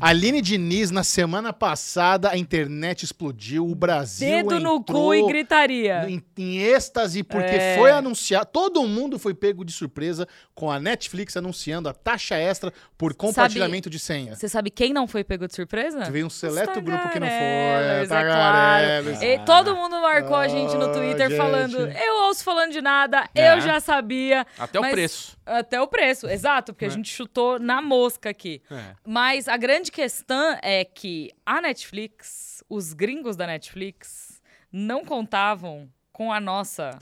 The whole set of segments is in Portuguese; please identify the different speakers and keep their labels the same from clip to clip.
Speaker 1: Aline Diniz, na semana passada, a internet explodiu, o Brasil
Speaker 2: Dedo no
Speaker 1: entrou
Speaker 2: cu e gritaria.
Speaker 1: em, em êxtase, porque
Speaker 2: É.
Speaker 1: foi anunciado, todo mundo foi pego de surpresa com a Netflix anunciando a taxa extra por compartilhamento de senha.
Speaker 2: Você sabe quem não foi pego de surpresa?
Speaker 1: Veio um seleto grupo que não foi.
Speaker 2: tagarelers, é
Speaker 1: tagarelers.
Speaker 2: E todo mundo marcou a gente no
Speaker 1: Ah,
Speaker 2: Twitter
Speaker 1: gente.
Speaker 2: falando: eu ouço falando de nada,
Speaker 3: É.
Speaker 2: eu já sabia.
Speaker 3: Até o
Speaker 2: Mas-
Speaker 3: preço.
Speaker 2: Até o preço, exato, porque a
Speaker 3: É.
Speaker 2: gente chutou na mosca aqui.
Speaker 3: É.
Speaker 2: Mas a grande questão é que a Netflix, os gringos da Netflix, não contavam com a nossa.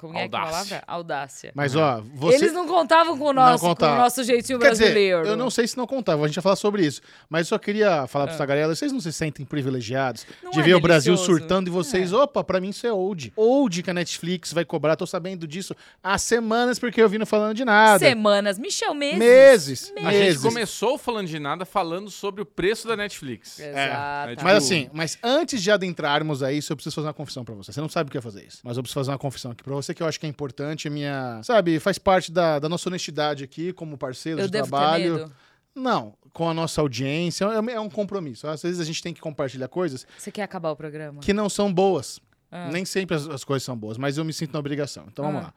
Speaker 2: Como é que é a
Speaker 3: Audácia.
Speaker 2: palavra? Audácia.
Speaker 1: Mas, ó, você...
Speaker 2: Eles não contavam com o nosso, com
Speaker 1: contavam.
Speaker 2: o nosso jeitinho
Speaker 1: Quer dizer,
Speaker 2: brasileiro.
Speaker 1: eu não sei se não contava, a gente vai falar sobre isso. Mas eu só queria falar pros
Speaker 2: Ah.
Speaker 1: tagarelas, vocês não se sentem privilegiados
Speaker 2: Não
Speaker 1: de
Speaker 2: é
Speaker 1: ver o Brasil
Speaker 2: delicioso?
Speaker 1: surtando e vocês, opa, pra mim isso é old. Old que a Netflix vai cobrar, tô sabendo disso há semanas porque eu vi não falando de nada.
Speaker 2: Semanas, Michel, meses.
Speaker 1: Meses,
Speaker 3: A
Speaker 1: meses.
Speaker 3: gente começou falando de nada falando sobre o preço da Netflix.
Speaker 2: Exato.
Speaker 3: É, tipo-
Speaker 1: Mas assim, mas antes de adentrarmos a isso, eu preciso fazer uma confissão pra você. Você não sabe o que é fazer isso. Mas eu preciso fazer uma confissão aqui pra você que eu acho que é importante. a Minha. Sabe, faz parte da, da nossa honestidade aqui, como parceiro
Speaker 2: eu
Speaker 1: de trabalho. Não, com a nossa audiência. É, é um compromisso. Às vezes a gente tem que compartilhar coisas
Speaker 2: Você quer acabar o programa?
Speaker 1: que não são boas.
Speaker 2: Ah.
Speaker 1: Nem sempre as, as coisas são boas, mas eu me sinto na obrigação. Então vamos
Speaker 2: Ah.
Speaker 1: lá.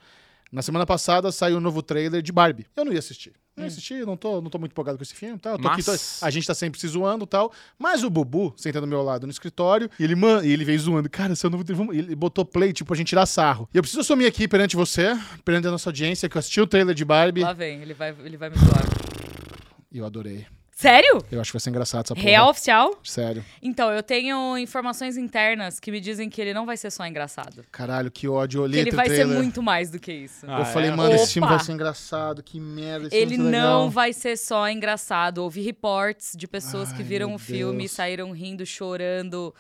Speaker 1: Na semana passada saiu o novo trailer de Barbie. Eu não ia assistir.
Speaker 2: Hum.
Speaker 1: Não ia assistir, não tô, não tô muito empolgado com esse filme. Tá? Eu tô
Speaker 3: Mas-
Speaker 1: aqui, tô- a gente tá sempre se zoando e tal. Mas o Bubu, sentando do meu lado no escritório, e ele, man, ele veio zoando. Cara, novo trailer. vamos-" Ele botou play, tipo, pra gente tirar sarro. E eu preciso assumir aqui perante você, perante a nossa audiência, que eu assisti o trailer de Barbie
Speaker 2: Lá vem, ele vai, ele vai me zoar.
Speaker 1: e eu adorei.
Speaker 2: Sério?
Speaker 1: Eu acho que vai ser engraçado essa porra.
Speaker 2: Real oficial?
Speaker 1: Sério.
Speaker 2: Então, eu tenho informações internas que me dizem que ele não vai ser só engraçado.
Speaker 1: Caralho, que ódio. Eu
Speaker 2: Que
Speaker 1: olhei
Speaker 2: ele vai ser
Speaker 1: trailer.
Speaker 2: muito mais do que isso.
Speaker 3: Ah,
Speaker 1: eu falei,
Speaker 3: é?
Speaker 1: mano, esse filme
Speaker 2: Opa!
Speaker 1: vai ser engraçado, que merda. esse
Speaker 2: Ele
Speaker 1: filme vai ser
Speaker 2: não
Speaker 1: legal.
Speaker 2: vai ser só engraçado. Ouvi reports de pessoas que
Speaker 1: Ai,
Speaker 2: viram
Speaker 1: meu
Speaker 2: o filme,
Speaker 1: Deus.
Speaker 2: saíram rindo, chorando,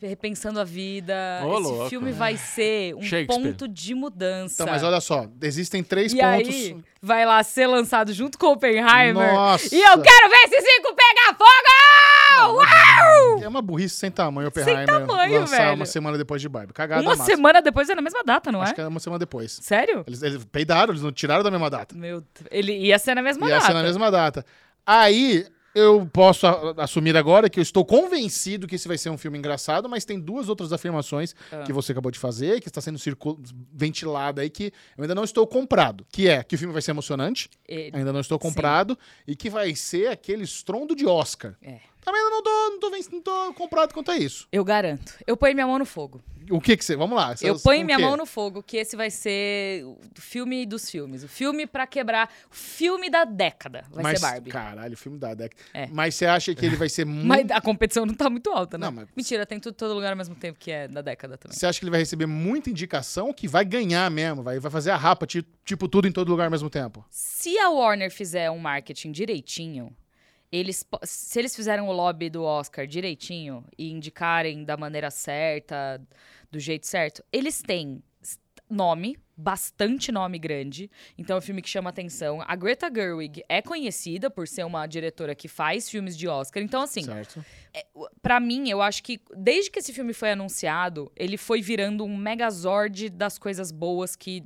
Speaker 2: repensando a vida.
Speaker 3: Ô,
Speaker 2: Esse
Speaker 3: louco.
Speaker 2: filme vai ser um ponto de mudança.
Speaker 1: Então, mas olha só, existem três
Speaker 2: e
Speaker 1: pontos.
Speaker 2: aí, vai lá ser lançado junto com Oppenheimer.
Speaker 1: Nossa!
Speaker 2: E eu quero ver esse cinco pegar fogo! Uau!
Speaker 1: É uma burrice sem tamanho, Oppenheimer.
Speaker 2: tamanho,
Speaker 1: lançar
Speaker 2: velho.
Speaker 1: uma semana depois de Barbie. Cagada
Speaker 2: Uma
Speaker 1: massa.
Speaker 2: semana depois é na mesma data, não
Speaker 1: Acho
Speaker 2: é?
Speaker 1: que é uma semana depois.
Speaker 2: Sério?
Speaker 1: Eles, eles peidaram, eles não tiraram da mesma data.
Speaker 2: Meu, Deus. ele ia ser na mesma
Speaker 1: Ia
Speaker 2: data.
Speaker 1: ser na mesma data. Aí, eu posso assumir agora que eu estou convencido que esse vai ser um filme engraçado, mas tem duas outras afirmações
Speaker 2: Ah.
Speaker 1: que você acabou de fazer, que está sendo ventilada aí, que eu ainda não estou comprado. Que é que o filme vai ser emocionante,
Speaker 2: Ele-
Speaker 1: ainda não estou comprado, e que vai ser aquele estrondo de Oscar.
Speaker 2: É.
Speaker 1: Também não tô, não, tô, ven- não tô comprado quanto a isso.
Speaker 2: Eu garanto. Eu ponho minha mão no fogo.
Speaker 1: O que que você... Vamos lá.
Speaker 2: Eu ponho minha mão no fogo que esse vai ser o filme dos filmes. O filme pra quebrar. O filme da década. Vai
Speaker 1: mas,
Speaker 2: ser Barbie.
Speaker 1: Caralho, o filme da década.
Speaker 2: É.
Speaker 1: Mas você acha que ele vai ser muito...
Speaker 2: Mas a competição não tá muito alta, né?
Speaker 1: Não, mas-
Speaker 2: Mentira, tem tudo todo lugar ao mesmo tempo que é da década também.
Speaker 1: Você acha que ele vai receber muita indicação que vai ganhar mesmo? Vai, vai fazer a rapa, ti- tipo, tudo em todo lugar ao mesmo tempo?
Speaker 2: Se a Warner fizer um marketing direitinho, eles, se eles fizerem o lobby do Oscar direitinho e indicarem da maneira certa, do jeito certo, eles têm nome, bastante nome grande. Então é um filme que chama atenção. A Greta Gerwig é conhecida por ser uma diretora que faz filmes de Oscar. Então, assim,
Speaker 1: Certo.
Speaker 2: Pra mim, eu acho que desde que esse filme foi anunciado, ele foi virando um megazord das coisas boas que.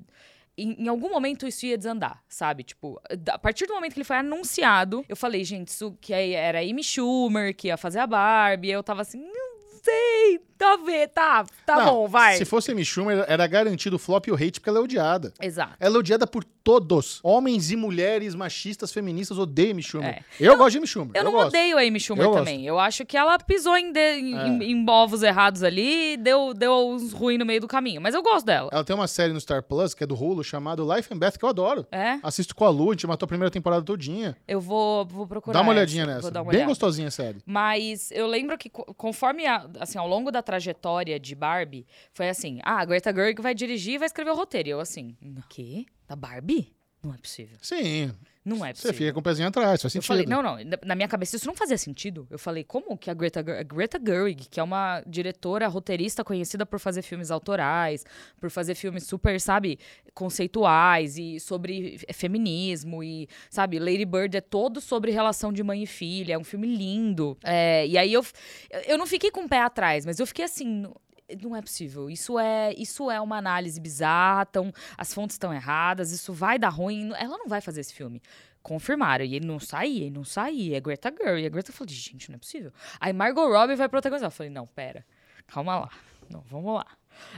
Speaker 2: Em, em algum momento isso ia desandar, sabe? Tipo, a partir do momento que ele foi anunciado, eu falei, gente, isso que aí era Amy Schumer, que ia fazer a Barbie. Eu tava assim, não sei, tá, vê, tá, tá
Speaker 1: Não,
Speaker 2: bom, vai.
Speaker 1: Se fosse Amy Schumer, era garantido o flop e o hate, porque ela é odiada.
Speaker 2: Exato.
Speaker 1: Ela é odiada por todos. Homens e mulheres, machistas, feministas, odeiam Amy Schumer.
Speaker 2: É.
Speaker 1: Eu, gosto de Amy Schumer.
Speaker 2: Eu não
Speaker 1: gosto.
Speaker 2: odeio a Amy Schumer
Speaker 1: Eu gosto.
Speaker 2: também. Eu acho que ela pisou em, de- em,
Speaker 1: É.
Speaker 2: em- em ovos errados ali e deu, deu uns ruins no meio do caminho. Mas eu gosto dela.
Speaker 1: Ela tem uma série no Star Plus, que é do Hulu, chamado Life and Beth, que eu adoro.
Speaker 2: É?
Speaker 1: Assisto com a Lu, a gente matou a primeira temporada todinha.
Speaker 2: Eu vou, vou procurar.
Speaker 1: Dá uma
Speaker 2: essa,
Speaker 1: olhadinha
Speaker 2: Vou
Speaker 1: nessa.
Speaker 2: uma
Speaker 1: Bem
Speaker 2: olhada.
Speaker 1: gostosinha a série.
Speaker 2: Mas eu lembro que co- conforme, a- assim, ao longo da trajetória de Barbie, foi assim, ah, a Greta Gerwig vai dirigir e vai escrever o roteiro. E eu assim, o quê? Da Barbie? Não é possível.
Speaker 1: Sim,
Speaker 2: Não é
Speaker 1: você
Speaker 2: possível.
Speaker 1: fica com o pezinho atrás, faz
Speaker 2: Eu
Speaker 1: sentido.
Speaker 2: falei, não, não, na- minha cabeça isso não fazia sentido. Eu falei, como que a Greta, a Greta Gerwig, que é uma diretora, roteirista conhecida por fazer filmes autorais, por fazer filmes super, sabe, conceituais e sobre feminismo e, sabe, Lady Bird é todo sobre relação de mãe e filha, é um filme lindo. É, e aí eu, eu não fiquei com o pé atrás, mas eu fiquei assim, não é possível. Isso é, isso é uma análise bizarra, tão, as fontes estão erradas, isso vai dar ruim. Ela não vai fazer esse filme. Confirmaram, e ele não saía, ele não saía. É Greta Girl. E a Greta falou, gente, não é possível. Aí Margot Robbie vai protagonizar. Eu falei, não, pera, calma lá. Não, vamos lá.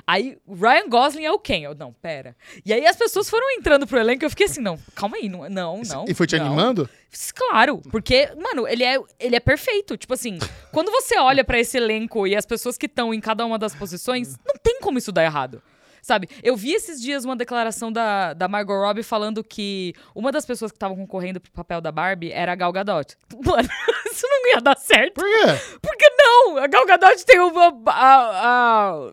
Speaker 2: Aí, Ryan Gosling é o Ken. Eu, não, pera. E aí as pessoas foram entrando pro elenco, eu fiquei assim, não, calma aí, não, não, não.
Speaker 1: E foi te
Speaker 2: não.
Speaker 1: animando?
Speaker 2: Claro, porque, mano, ele é, ele é perfeito. Tipo assim, quando você olha pra esse elenco e as pessoas que estão em cada uma das posições, não tem como isso dar errado. Sabe, eu vi esses dias uma declaração da, da Margot Robbie falando que uma das pessoas que estavam concorrendo pro papel da Barbie era a Gal Gadot. Mano, isso não ia dar certo.
Speaker 1: Por quê?
Speaker 2: Por que não? A Gal Gadot tem uma... A, a,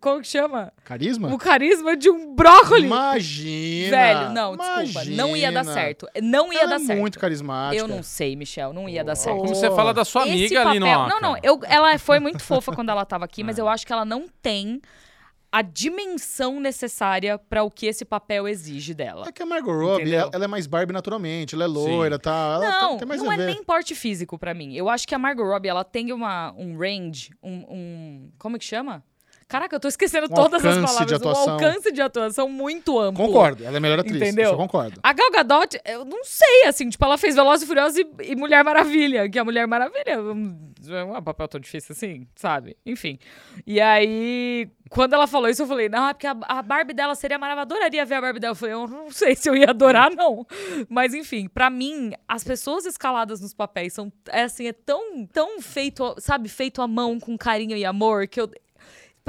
Speaker 2: como que chama?
Speaker 1: Carisma?
Speaker 2: O carisma de um brócolis.
Speaker 1: Imagina!
Speaker 2: Velho, não, desculpa. Não ia dar
Speaker 1: Imagina.
Speaker 2: certo. Não ia
Speaker 1: Ela
Speaker 2: dar
Speaker 1: é
Speaker 2: certo.
Speaker 1: muito carismática.
Speaker 2: Eu não sei, Michel. Não ia dar certo.
Speaker 3: Como você fala da sua
Speaker 2: Esse
Speaker 3: amiga ali no
Speaker 2: papel-
Speaker 3: Oscar.
Speaker 2: Não, não. Eu, ela foi muito fofa quando ela tava aqui,
Speaker 3: É.
Speaker 2: mas eu acho que ela não tem a dimensão necessária pra o que esse papel exige dela.
Speaker 1: É que a Margot Robbie, ela, ela é mais Barbie naturalmente, ela é loira, tá? Ela
Speaker 2: não,
Speaker 1: mais
Speaker 2: não é nem porte físico pra mim. Eu acho que a Margot Robbie, ela tem uma, um range, um, um- Como que chama? Caraca, eu tô esquecendo
Speaker 1: Um
Speaker 2: todas as
Speaker 1: alcance de
Speaker 2: palavras.
Speaker 1: atuação.
Speaker 2: Um alcance de atuação muito amplo.
Speaker 1: Concordo, ela é a melhor atriz,
Speaker 2: Entendeu?
Speaker 1: eu concordo.
Speaker 2: A Gal Gadot, eu não sei, assim, tipo, ela fez Velozes e Furiosos e, Mulher Maravilha, que a Mulher Maravilha é um papel tão difícil assim, sabe? Enfim. E aí, quando ela falou isso, eu falei, não, é porque a, a Barbie dela seria maravilhosa, adoraria ver a Barbie dela. Eu falei, eu não sei se eu ia adorar, não. Mas, enfim, pra mim, as pessoas escaladas nos papéis são, é assim, é tão, tão feito, sabe, feito à mão, com carinho e amor, que eu...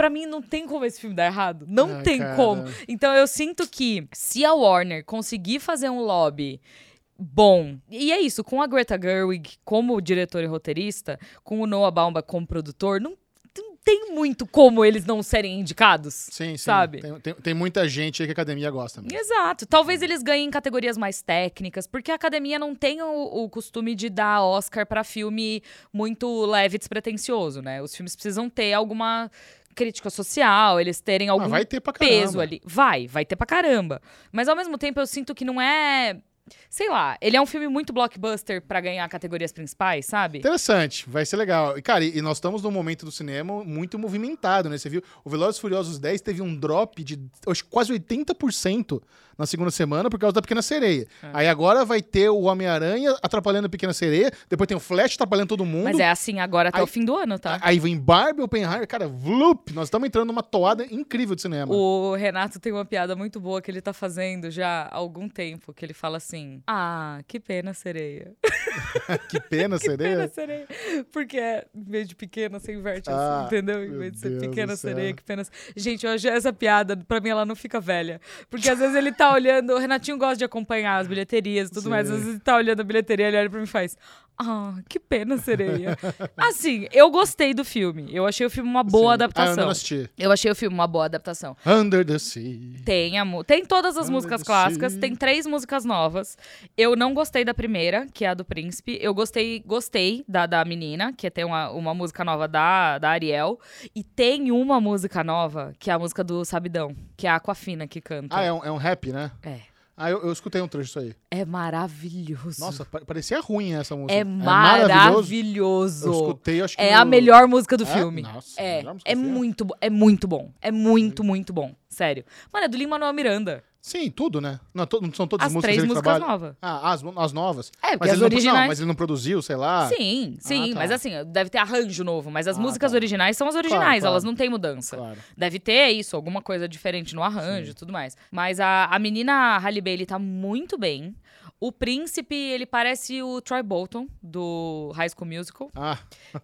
Speaker 2: Pra mim, não tem como esse filme dar errado. Não
Speaker 1: Ah,
Speaker 2: tem
Speaker 1: cara.
Speaker 2: como. Então eu sinto que se a Warner conseguir fazer um lobby bom, e é isso, com a Greta Gerwig como diretor e roteirista, com o Noah Baumbach como produtor, não, tem muito como eles não serem indicados.
Speaker 1: Sim, sim.
Speaker 2: Sabe?
Speaker 1: Tem, tem, tem muita gente aí que a academia gosta mesmo.
Speaker 2: Exato. Talvez eles ganhem em categorias mais técnicas, porque a academia não tem o, o costume de dar Oscar pra filme muito leve e despretensioso, né? Os filmes precisam ter alguma crítica social, eles terem algum
Speaker 1: Ah, vai ter pra caramba.
Speaker 2: peso ali. Vai, vai ter pra caramba. Mas ao mesmo tempo eu sinto que não é. Sei lá, ele é um filme muito blockbuster pra ganhar categorias principais, sabe?
Speaker 1: Interessante, vai ser legal. E, cara, e e nós estamos num momento do cinema muito movimentado, né? Você viu, o Velozes Furiosos 10 teve um drop de acho, quase 80% na segunda semana por causa da Pequena Sereia.
Speaker 2: É.
Speaker 1: Aí agora vai ter o Homem-Aranha atrapalhando a Pequena Sereia, depois tem o Flash atrapalhando todo mundo.
Speaker 2: Mas é assim agora até
Speaker 1: Aí-
Speaker 2: o fim do ano, tá?
Speaker 1: Aí vem Barbie, Oppenheimer, cara, vloop, nós estamos entrando numa toada incrível de cinema.
Speaker 2: O Renato tem uma piada muito boa que ele tá fazendo já há algum tempo, que ele fala assim: Ah, que pena sereia.
Speaker 1: que pena,
Speaker 2: Pena
Speaker 1: sereia.
Speaker 2: sereia. Porque é, em vez de pequena, você inverte assim,
Speaker 1: Ah,
Speaker 2: entendeu? Em vez de ser
Speaker 1: Deus
Speaker 2: pequena sereia, que pena. Gente, hoje essa piada, pra mim, ela não fica velha. Porque às vezes ele tá olhando, o Renatinho gosta de acompanhar as bilheterias e tudo mais. Às
Speaker 1: Sim.
Speaker 2: vezes ele tá olhando a bilheteria, ele olha pra mim e faz. Ah, que pena, sereia. assim, eu gostei do filme. Eu achei o filme uma boa
Speaker 1: Sim. Ah, eu
Speaker 2: adaptação.
Speaker 1: não assisti.
Speaker 2: eu achei o filme uma boa adaptação.
Speaker 1: Under the Sea.
Speaker 2: Tem, a tem todas as
Speaker 1: Under
Speaker 2: músicas clássicas,
Speaker 1: sea.
Speaker 2: tem três músicas novas. Eu não gostei da primeira, que é a do Príncipe. Eu gostei, gostei da, da menina, que tem uma, uma música nova da, da Ariel. E tem uma música nova, que é a música do Sabidão, que é a Aquafina que canta.
Speaker 1: Ah, é um, é um rap, né?
Speaker 2: É.
Speaker 1: Ah, eu, eu escutei um trecho disso aí.
Speaker 2: É maravilhoso.
Speaker 1: Nossa, pa- parecia ruim essa música.
Speaker 2: é
Speaker 1: maravilhoso.
Speaker 2: maravilhoso.
Speaker 1: Eu escutei, acho que.
Speaker 2: É
Speaker 1: no-
Speaker 2: a melhor música do
Speaker 1: É?
Speaker 2: filme.
Speaker 1: Nossa,
Speaker 2: é,
Speaker 1: melhor música
Speaker 2: é
Speaker 1: do filme?
Speaker 2: muito, bo- é muito bom. É muito, muito bom. Sério. Mano, é do Lin-Manuel Miranda.
Speaker 1: Sim, tudo, né? Não, to- não são todas
Speaker 2: As
Speaker 1: as músicas
Speaker 2: três músicas novas.
Speaker 1: Ah, as, as novas.
Speaker 2: É,
Speaker 1: mas
Speaker 2: as
Speaker 1: ele não,
Speaker 2: originais-
Speaker 1: Não, mas ele não produziu, sei lá.
Speaker 2: Sim, sim,
Speaker 1: Ah, tá.
Speaker 2: mas assim, deve ter arranjo novo, mas as
Speaker 1: Ah,
Speaker 2: músicas
Speaker 1: tá.
Speaker 2: originais são as originais,
Speaker 1: Claro, claro.
Speaker 2: elas não têm mudança.
Speaker 1: Claro.
Speaker 2: Deve ter isso, alguma coisa diferente no arranjo e tudo mais. Mas a, a menina Halle Bailey tá muito bem. O príncipe, ele parece o Troy Bolton, do High School Musical,
Speaker 1: Ah,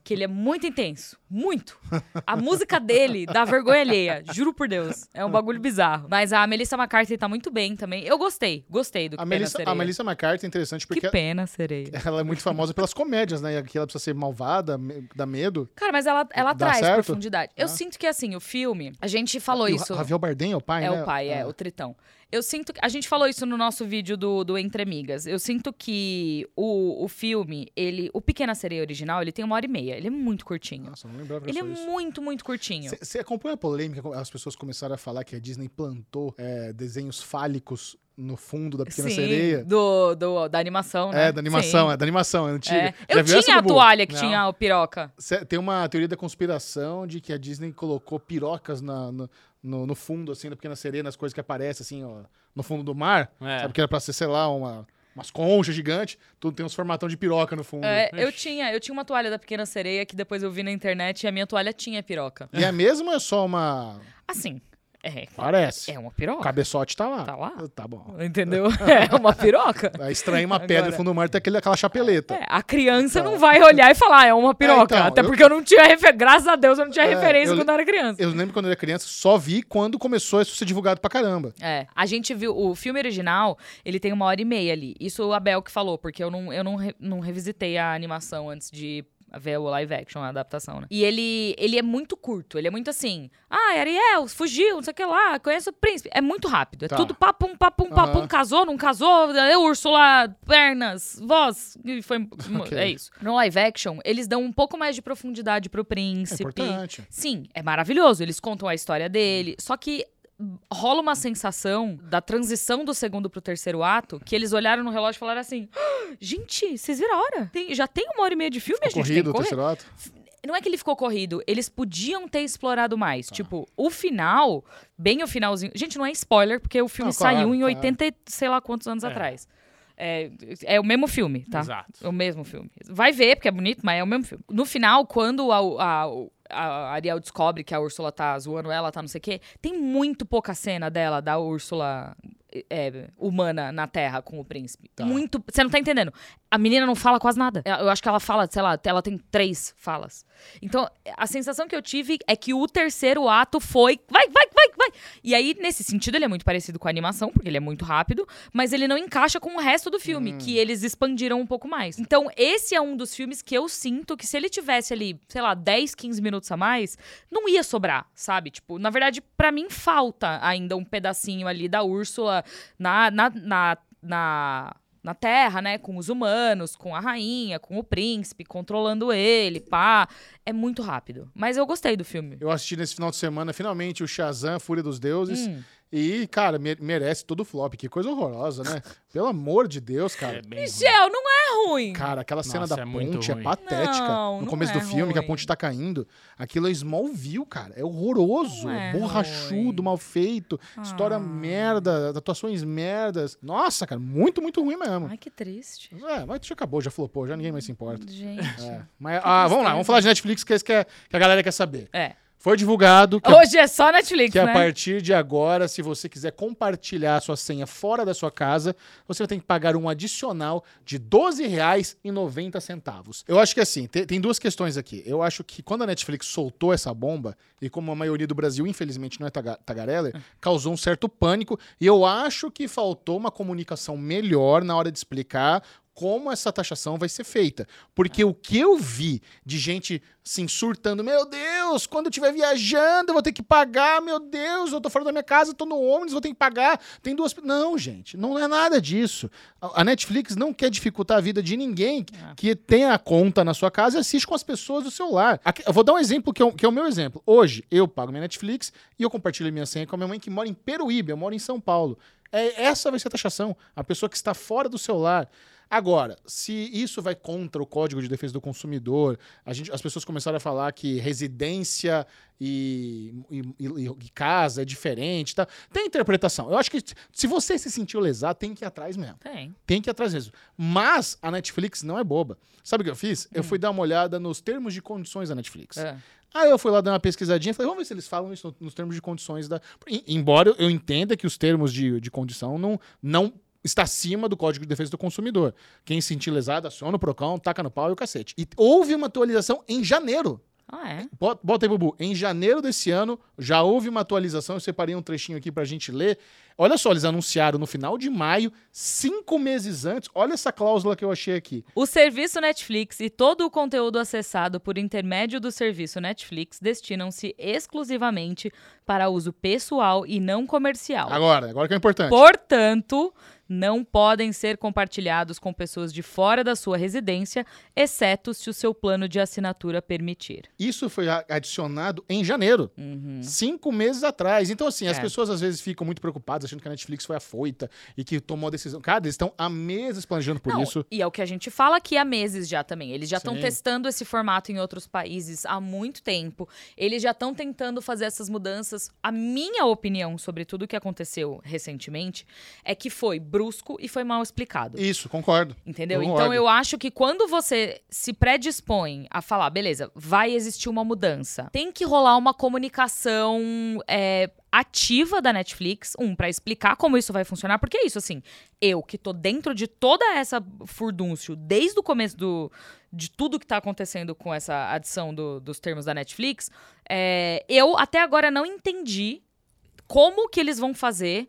Speaker 2: que ele é muito intenso. Muito. A música dele dá vergonha alheia, juro por Deus. É um bagulho bizarro. Mas a Melissa McCarthy tá muito bem também. Eu gostei, gostei do
Speaker 1: a,
Speaker 2: Que Pena
Speaker 1: Melissa,
Speaker 2: Sereia.
Speaker 1: a Melissa McCarthy é interessante porque
Speaker 2: Que pena, sereia.
Speaker 1: ela é muito famosa pelas comédias, né? E aqui ela precisa ser malvada, dá medo.
Speaker 2: Cara, mas ela, ela traz
Speaker 1: certo?
Speaker 2: profundidade. Eu
Speaker 1: Ah.
Speaker 2: sinto que, assim, o filme, a gente falou
Speaker 1: E o
Speaker 2: isso.
Speaker 1: Ra- Javier Bardem é o pai,
Speaker 2: É
Speaker 1: né?
Speaker 2: o pai, é,
Speaker 1: Ah.
Speaker 2: o Tritão. Eu sinto que. A gente falou isso no nosso vídeo do, do Entre Amigas. Eu sinto que o, o filme, ele. O Pequena Sereia original, ele tem uma hora e meia. Ele é muito curtinho.
Speaker 1: Nossa, não lembrava
Speaker 2: ele é
Speaker 1: disso.
Speaker 2: muito, muito curtinho.
Speaker 1: Você acompanha a polêmica? As pessoas começaram a falar que a Disney plantou é, desenhos fálicos no fundo da Pequena
Speaker 2: Sim,
Speaker 1: Sereia.
Speaker 2: Do, do, da animação, né?
Speaker 1: É, da animação,
Speaker 2: Sim.
Speaker 1: é da animação, é antiga.
Speaker 2: É. Eu tinha a
Speaker 1: Bubu?
Speaker 2: toalha que
Speaker 3: Não.
Speaker 2: tinha o piroca.
Speaker 1: Cê- Tem uma teoria da conspiração de que a Disney colocou pirocas na- no, no, no fundo, assim, da Pequena Sereia, nas coisas que aparecem, assim, ó, no fundo do mar.
Speaker 3: É.
Speaker 1: Sabe que era pra ser, sei lá, uma, umas conchas gigantes. Tudo tem uns formatão de piroca no fundo.
Speaker 2: É, eu tinha, eu tinha uma toalha da Pequena Sereia que depois eu vi na internet e a minha toalha tinha piroca.
Speaker 1: E é mesmo ou é só uma...
Speaker 2: Assim, é,
Speaker 1: Parece.
Speaker 2: é uma
Speaker 1: O
Speaker 2: piroca.
Speaker 1: cabeçote tá lá.
Speaker 2: Tá lá?
Speaker 1: Tá bom.
Speaker 2: Entendeu? É uma piroca.
Speaker 1: Aí estranha uma pedra
Speaker 2: Agora-
Speaker 1: no fundo do mar, tem aquele, aquela chapeleta.
Speaker 2: É, a criança
Speaker 1: Então.
Speaker 2: não vai olhar e falar, ah, é uma piroca.
Speaker 1: então,
Speaker 2: Até
Speaker 1: eu-
Speaker 2: porque eu não tinha referência. Graças a Deus eu não tinha
Speaker 1: É,
Speaker 2: referência
Speaker 1: eu-
Speaker 2: quando eu era criança.
Speaker 1: Eu lembro quando eu era criança, só vi quando começou isso a ser divulgado pra caramba.
Speaker 2: É, a gente viu, o filme original, ele tem uma hora e meia ali. Isso o Abel que falou, porque eu não, eu não, re- não revisitei a animação antes de ver o live action, a adaptação, né? E ele, ele é muito curto, ele é muito assim, ah, Ariel, fugiu, não sei o que lá, conhece o príncipe. É muito rápido, é
Speaker 1: Tá.
Speaker 2: tudo papum, papum, papum,
Speaker 1: Aham.
Speaker 2: casou, não casou, é Úrsula, pernas, voz, e foi,
Speaker 1: Ok.
Speaker 2: é isso. No live action, eles dão um pouco mais de profundidade pro
Speaker 1: É
Speaker 2: príncipe.
Speaker 1: importante.
Speaker 2: Sim, é maravilhoso. Eles contam a história dele. Só que rola uma sensação da transição do segundo pro terceiro ato que eles olharam no relógio e falaram assim: "Ah, gente, vocês viram a hora? Tem- já tem uma hora e meia de filme, a gente
Speaker 1: Corrido,
Speaker 2: tem
Speaker 1: o
Speaker 2: que correr.
Speaker 1: terceiro ato.
Speaker 2: Não é que ele ficou corrido, eles podiam ter explorado
Speaker 1: Tá.
Speaker 2: mais. Tipo, o final, bem o finalzinho. Gente, não é spoiler, porque o filme
Speaker 1: Não, claro,
Speaker 2: saiu em
Speaker 1: claro.
Speaker 2: 80 e sei lá quantos anos
Speaker 3: É.
Speaker 2: atrás. É, é o mesmo filme, tá?
Speaker 3: Exato.
Speaker 2: É o mesmo filme. Vai ver, porque é bonito, mas é o mesmo filme. No final, quando a, a, a Ariel descobre que a Úrsula tá zoando ela, tá não sei o quê, tem muito pouca cena dela, da Úrsula é, humana na Terra com o príncipe.
Speaker 1: Tá.
Speaker 2: Muito. Você não tá entendendo. A menina não fala quase nada. Eu acho que ela fala, sei lá, ela tem três falas. Então, a sensação que eu tive é que o terceiro ato foi. Vai, vai, vai, vai! E aí, nesse sentido, ele é muito parecido com a animação, porque ele é muito rápido, mas ele não encaixa com o resto do filme,
Speaker 1: Hum.
Speaker 2: que eles expandiram um pouco mais. Então, esse é um dos filmes que eu sinto que se ele tivesse ali, sei lá, 10, 15 minutos a mais, não ia sobrar, sabe? Tipo, na verdade, pra mim falta ainda um pedacinho ali da Úrsula na, na, na, na, na Terra, né? Com os humanos, com a rainha, com o príncipe, controlando ele, pá. É muito rápido. Mas eu gostei do filme.
Speaker 1: Eu assisti nesse final de semana, finalmente, o Shazam, Fúria dos Deuses.
Speaker 2: Hum.
Speaker 1: E, cara, me- merece todo o flop. Que coisa horrorosa, né? Pelo amor de Deus, cara.
Speaker 3: É ruim.
Speaker 2: Michel, não é ruim.
Speaker 1: Cara, aquela cena
Speaker 3: Nossa,
Speaker 1: da
Speaker 3: é
Speaker 1: ponte é
Speaker 3: ruim.
Speaker 1: patética.
Speaker 2: Não,
Speaker 1: no
Speaker 2: não
Speaker 1: começo
Speaker 2: é
Speaker 1: do filme, que a
Speaker 2: ruim.
Speaker 1: ponte tá caindo. Aquilo é Smallville, cara. É horroroso.
Speaker 2: Não é
Speaker 1: borrachudo,
Speaker 2: ruim.
Speaker 1: mal feito. História
Speaker 2: Ah.
Speaker 1: merda, atuações merdas. Nossa, cara, muito, muito ruim mesmo.
Speaker 2: Ai, que triste.
Speaker 1: É, mas já acabou, já flopou, já ninguém mais se importa.
Speaker 2: Gente.
Speaker 1: É. Mas, ah, vamos lá, vamos falar de Netflix, que é isso que, é- que a galera quer saber.
Speaker 2: É.
Speaker 1: Foi divulgado que, a-
Speaker 2: Hoje é só Netflix,
Speaker 1: que a
Speaker 2: né?
Speaker 1: partir de agora, se você quiser compartilhar a sua senha fora da sua casa, você vai ter que pagar um adicional de R$ 12,90. Eu acho que assim, te- tem duas questões aqui. Eu acho que quando a Netflix soltou essa bomba, e como a maioria do Brasil, infelizmente, não é taga tagarela, causou um certo pânico. E eu acho que faltou uma comunicação melhor na hora de explicar como essa taxação vai ser feita. Porque o que eu vi de gente assim, surtando, meu Deus, quando eu estiver viajando, eu vou ter que pagar, meu Deus, eu tô fora da minha casa, tô no ônibus, vou ter que pagar, tem duas... Não, gente, não é nada disso. A Netflix não quer dificultar a vida de ninguém que-
Speaker 2: É.
Speaker 1: que tenha a conta na sua casa e assiste com as pessoas do celular. Aqui- Eu vou dar um exemplo que é o, que é o meu exemplo. Hoje, eu pago minha Netflix e eu compartilho minha senha com a minha mãe que mora em Peruíbe, eu moro em São Paulo. É, essa vai ser a taxação. A pessoa que está fora do celular. Agora, se isso vai contra o Código de Defesa do Consumidor, a gente, as pessoas começaram a falar que residência e, e- e- casa é diferente. Tá? Tem interpretação. Eu acho que se você se sentiu lesado, tem que ir atrás mesmo.
Speaker 2: Tem.
Speaker 1: Tem que ir atrás mesmo. Mas a Netflix não é boba. Sabe o que eu fiz? Eu fui dar uma olhada nos termos de condições da Netflix.
Speaker 2: É.
Speaker 1: Aí eu fui lá dar uma pesquisadinha e falei, vamos ver se eles falam isso no- nos termos de condições da. Em- Embora eu entenda que os termos de, de condição não, não está acima do Código de Defesa do Consumidor. Quem se sentir lesado, aciona o Procão, taca no pau e o cacete. E houve uma atualização em janeiro.
Speaker 2: Ah, é?
Speaker 1: Bota bota aí, Bubu. Em janeiro desse ano, já houve uma atualização. Eu separei um trechinho aqui pra gente ler. Olha só, eles anunciaram no final de maio, cinco meses antes. Olha essa cláusula que eu achei aqui.
Speaker 2: O serviço Netflix e todo o conteúdo acessado por intermédio do serviço Netflix destinam-se exclusivamente para uso pessoal e não comercial.
Speaker 1: Agora, agora que é importante.
Speaker 2: Portanto, não podem ser compartilhados com pessoas de fora da sua residência, exceto se o seu plano de assinatura permitir.
Speaker 1: Isso foi adicionado em janeiro,
Speaker 2: Uhum.
Speaker 1: cinco meses atrás. Então, assim, as
Speaker 2: É.
Speaker 1: pessoas às vezes ficam muito preocupadas, achando que a Netflix foi afoita e que tomou a decisão. Cara, eles estão há meses planejando por
Speaker 2: Não,
Speaker 1: isso.
Speaker 2: E é o que a gente fala aqui há meses já também. Eles já estão testando esse formato em outros países há muito tempo. Eles já estão tentando fazer essas mudanças. A minha opinião sobre tudo o que aconteceu recentemente é que foi brusco e foi mal explicado.
Speaker 1: Isso, concordo.
Speaker 2: Entendeu?
Speaker 1: Eu
Speaker 2: Então
Speaker 1: concordo.
Speaker 2: eu acho que quando você se predispõe a falar, beleza, vai existir uma mudança, tem que rolar uma comunicação é, ativa da Netflix, um, pra explicar como isso vai funcionar, porque é isso, assim, eu que tô dentro de toda essa furdúncio desde o começo do, de tudo que tá acontecendo com essa adição do- dos termos da Netflix, é, eu até agora não entendi como que eles vão fazer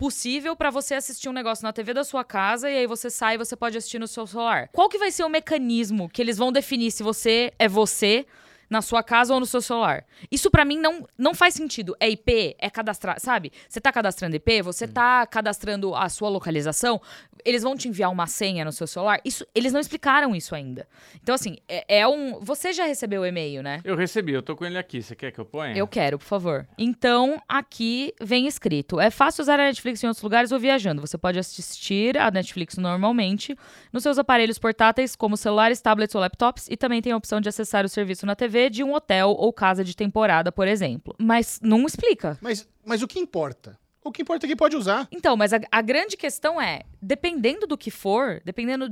Speaker 2: possível pra você assistir um negócio na TV da sua casa e aí você sai e você pode assistir no seu celular. Qual que vai ser o mecanismo que eles vão definir se você é você na sua casa ou no seu celular? Isso pra mim não, não faz sentido. É IP, é cadastrar, sabe? Você tá cadastrando IP, você tá cadastrando a sua localização, eles vão te enviar uma senha no seu celular. Isso, eles não explicaram isso ainda. Então assim, é, é um, você já recebeu o e-mail, né?
Speaker 3: Eu recebi, eu tô com ele aqui. Você quer que eu ponha?
Speaker 2: Eu quero, por favor. Então, aqui vem escrito: é fácil usar a Netflix em outros lugares ou viajando. Você pode assistir a Netflix normalmente nos seus aparelhos portáteis, como celulares, tablets ou laptops, e também tem a opção de acessar o serviço na TV de um hotel ou casa de temporada, por exemplo. Mas não explica.
Speaker 1: Mas, mas o que importa? O que importa é que pode usar.
Speaker 2: Então, mas a, a grande questão é, dependendo do que for, dependendo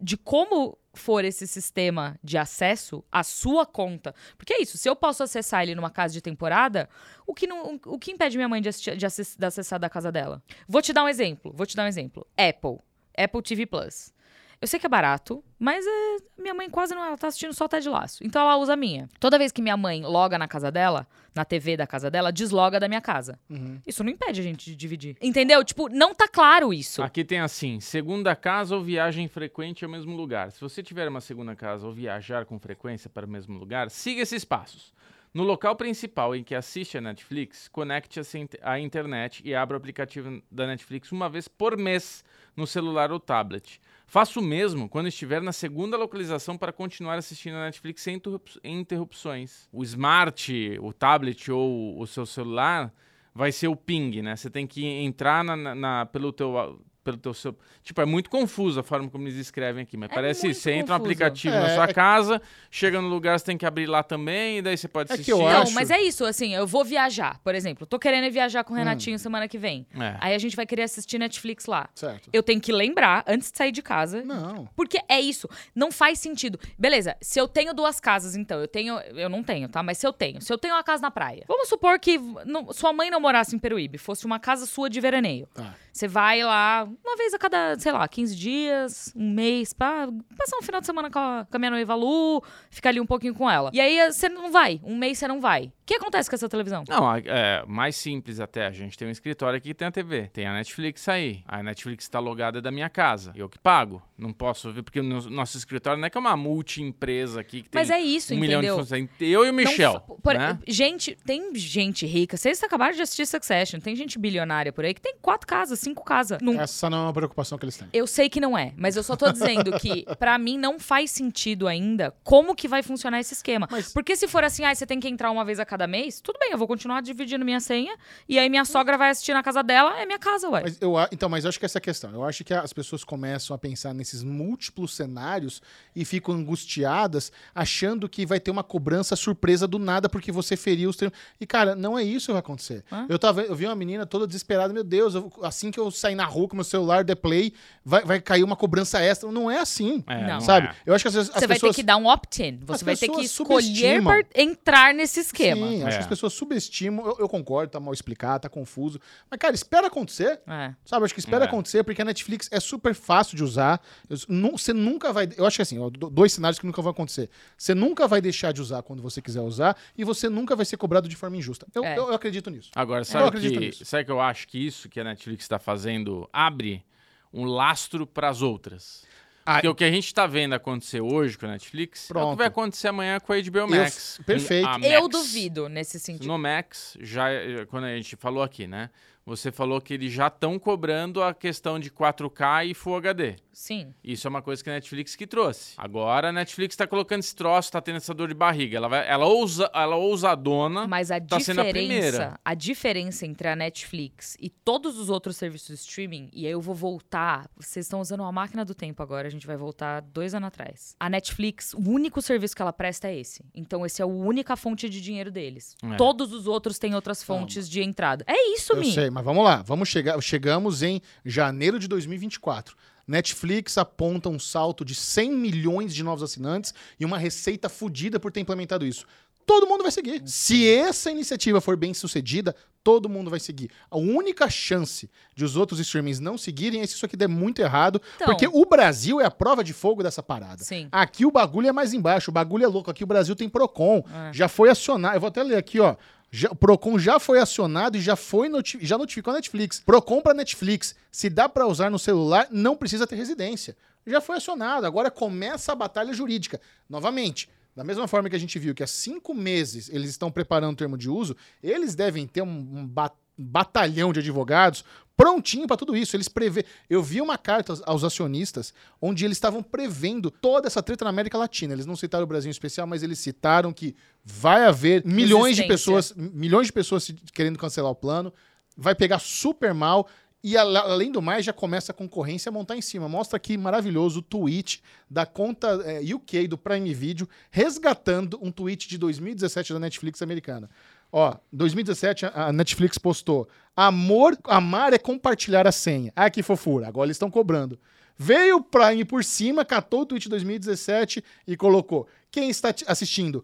Speaker 2: de como for esse sistema de acesso à sua conta, porque é isso, se eu posso acessar ele numa casa de temporada, o que, não, o que impede minha mãe de, assistir- de acess- de acessar da casa dela? Vou te dar um exemplo, vou te dar um exemplo. Apple, Apple TV Plus. Eu sei que é barato, mas é, minha mãe quase não ela tá assistindo só Ted Laço. Então ela usa a minha. Toda vez que minha mãe loga na casa dela, na TV da casa dela, desloga da minha casa. Isso não impede a gente de dividir. Entendeu? Tipo, não tá claro isso.
Speaker 3: Aqui tem assim: segunda casa ou viagem frequente ao mesmo lugar. Se você tiver uma segunda casa ou viajar com frequência para o mesmo lugar, siga esses passos. No local principal em que assiste a Netflix, conecte-se int- à internet e abra o aplicativo da Netflix uma vez por mês no celular ou tablet. Faça o mesmo quando estiver na segunda localização para continuar assistindo a Netflix sem interrup- interrupções. O smart, o tablet ou o seu celular vai ser o ping, né? Você tem que entrar na- na- pelo teu pelo teu seu, tipo é muito confuso a forma como eles escrevem aqui, mas
Speaker 2: É
Speaker 3: parece isso. Você entra no
Speaker 2: confuso.
Speaker 3: aplicativo
Speaker 1: É,
Speaker 3: na sua
Speaker 1: é-
Speaker 3: casa, chega no lugar, você tem que abrir lá também, e daí você pode
Speaker 1: É que
Speaker 3: assistir.
Speaker 2: Não,
Speaker 1: acho-
Speaker 2: mas é isso, assim, eu vou viajar, por exemplo. Tô querendo viajar com o Renatinho semana que vem.
Speaker 3: É.
Speaker 2: Aí a gente vai querer assistir Netflix lá.
Speaker 1: Certo.
Speaker 2: Eu tenho que lembrar, antes de sair de casa,
Speaker 1: Não.
Speaker 2: Porque é isso, não faz sentido. Beleza, se eu tenho duas casas, então, eu tenho. Eu não tenho, tá? Mas se eu tenho. Se eu tenho uma casa na praia. Vamos supor que não- sua mãe não morasse em Peruíbe, fosse uma casa sua de veraneio.
Speaker 1: Tá.
Speaker 2: Você vai lá uma vez a cada, sei lá, 15 dias, um mês, pra passar um final de semana com a, com a minha noiva Lu, ficar ali um pouquinho com ela. E aí você não vai, um mês você não vai. O que acontece com essa televisão?
Speaker 3: Não, é mais simples até. A gente tem um escritório aqui que tem a TV. Tem a Netflix aí. A Netflix está logada da minha casa. Eu que pago. Não posso ver, porque o no- nosso escritório não é que é uma multi-empresa aqui que tem
Speaker 2: Mas é isso,
Speaker 3: um milhão de
Speaker 2: entendeu?
Speaker 3: funções. Eu e o Michel.
Speaker 2: por-
Speaker 3: né?
Speaker 2: Gente, tem gente rica. Vocês acabaram de assistir Succession. Tem gente bilionária por aí que tem quatro casas, cinco casas. Não-
Speaker 1: Essa não é uma preocupação que eles têm.
Speaker 2: Eu sei que não é, mas eu só tô dizendo que, pra mim, não faz sentido ainda como que vai funcionar esse esquema.
Speaker 1: Mas-
Speaker 2: Porque se for assim, ah, você tem que entrar uma vez a cada mês, tudo bem, eu vou continuar dividindo minha senha, e aí minha sogra vai assistir na casa dela, é minha casa, ué.
Speaker 1: Mas eu, então, mas eu acho que essa é a questão. Eu acho que as pessoas começam a pensar nesses múltiplos cenários e ficam angustiadas, achando que vai ter uma cobrança surpresa do nada porque você feriu os termos. E, cara, não é isso que vai acontecer.
Speaker 2: Hã?
Speaker 1: Eu, tava, eu vi uma menina toda desesperada, meu Deus, eu- assim que eu sair na rua com meu celular, The Play, vai, vai cair uma cobrança extra. Não é assim.
Speaker 3: É,
Speaker 2: Não.
Speaker 1: Sabe?
Speaker 3: é.
Speaker 1: Eu acho que às vezes as
Speaker 2: Você vai
Speaker 1: pessoas.
Speaker 2: ter que dar um opt-in.
Speaker 1: As
Speaker 2: Você vai ter que escolher entrar nesse esquema.
Speaker 1: Sim, acho
Speaker 3: É.
Speaker 1: que as pessoas subestimam. Eu, eu concordo, tá mal explicado, tá confuso. Mas, cara, espera acontecer.
Speaker 2: É.
Speaker 1: Sabe, acho que espera
Speaker 3: É.
Speaker 1: acontecer, porque a Netflix é super fácil de usar. Eu- nu- Você nunca vai. Eu acho que assim, ó, do- dois cenários que nunca vão acontecer. Você nunca vai deixar de usar quando você quiser usar, e você nunca vai ser cobrado de forma injusta. Eu,
Speaker 2: É.
Speaker 1: eu- eu acredito nisso.
Speaker 3: Agora, sabe que,
Speaker 1: nisso.
Speaker 3: sabe que eu acho que isso que a Netflix está fazendo abre um lastro para as outras?
Speaker 1: Ah,
Speaker 3: Porque o que a gente tá vendo acontecer hoje com a Netflix é o que
Speaker 1: Pronto.
Speaker 3: vai acontecer amanhã com a HBO
Speaker 1: Eu-
Speaker 3: Max.
Speaker 1: perfeito.
Speaker 3: A
Speaker 2: Eu
Speaker 3: Max.
Speaker 2: duvido nesse sentido.
Speaker 3: No Max, já, quando a gente falou aqui, né? Você falou que eles já estão cobrando a questão de 4K e Full HD.
Speaker 2: Sim.
Speaker 3: Isso é uma coisa que a Netflix que trouxe. Agora a Netflix tá colocando esse troço, tá tendo essa dor de barriga. Ela, vai, ela, ousa, ela ousadona.
Speaker 2: Mas a
Speaker 3: tá sendo a
Speaker 2: diferença,
Speaker 3: primeira.
Speaker 2: a diferença entre a Netflix e todos os outros serviços de streaming, e aí eu vou voltar, vocês estão usando uma máquina do tempo agora, a gente vai voltar dois anos atrás. A Netflix, o único serviço que ela presta é esse. Então esse é a única fonte de dinheiro deles.
Speaker 3: É.
Speaker 2: Todos os outros têm outras fontes de entrada. É isso,
Speaker 1: Eu
Speaker 2: Mi.
Speaker 1: sei, mas vamos lá. Vamos chegar, chegamos em janeiro de 2024. Netflix aponta um salto de 100 milhões de novos assinantes e uma receita fodida por ter implementado isso. Todo mundo vai seguir. Se essa iniciativa for bem sucedida, todo mundo vai seguir. A única chance de os outros streamings não seguirem é se isso aqui der muito errado,
Speaker 2: Então.
Speaker 1: porque o Brasil é a prova de fogo dessa parada.
Speaker 2: Sim.
Speaker 1: Aqui o bagulho é mais embaixo, o bagulho é louco. Aqui o Brasil tem Procon,
Speaker 2: É.
Speaker 1: já foi acionado. Eu vou até ler aqui, ó. Já- o Procon já foi acionado e já foi noti- já notificou a Netflix. Procon para Netflix, se dá para usar no celular, não precisa ter residência. Já foi acionado. Agora começa a batalha jurídica. Novamente, da mesma forma que a gente viu que há cinco meses eles estão preparando o termo de uso, eles devem ter um, um ba- batalhão de advogados prontinho para tudo isso. Eles prevê. Eu vi uma carta aos- acionistas onde eles estavam prevendo toda essa treta na América Latina. Eles não citaram o Brasil em especial, mas eles citaram que vai haver milhões de pessoas, milhões de pessoas querendo cancelar o plano. Vai pegar super mal. E além do mais, já começa a concorrência a montar em cima. Mostra aqui maravilhoso o tweet da conta é, UK do Prime Video resgatando um tweet de 2017 da Netflix americana. Ó, 2017 a Netflix postou: Amor, amar é compartilhar a senha. Ah, que fofura. Agora eles estão cobrando. Veio o Prime por cima, catou o tweet de 2017 e colocou: Quem está assistindo?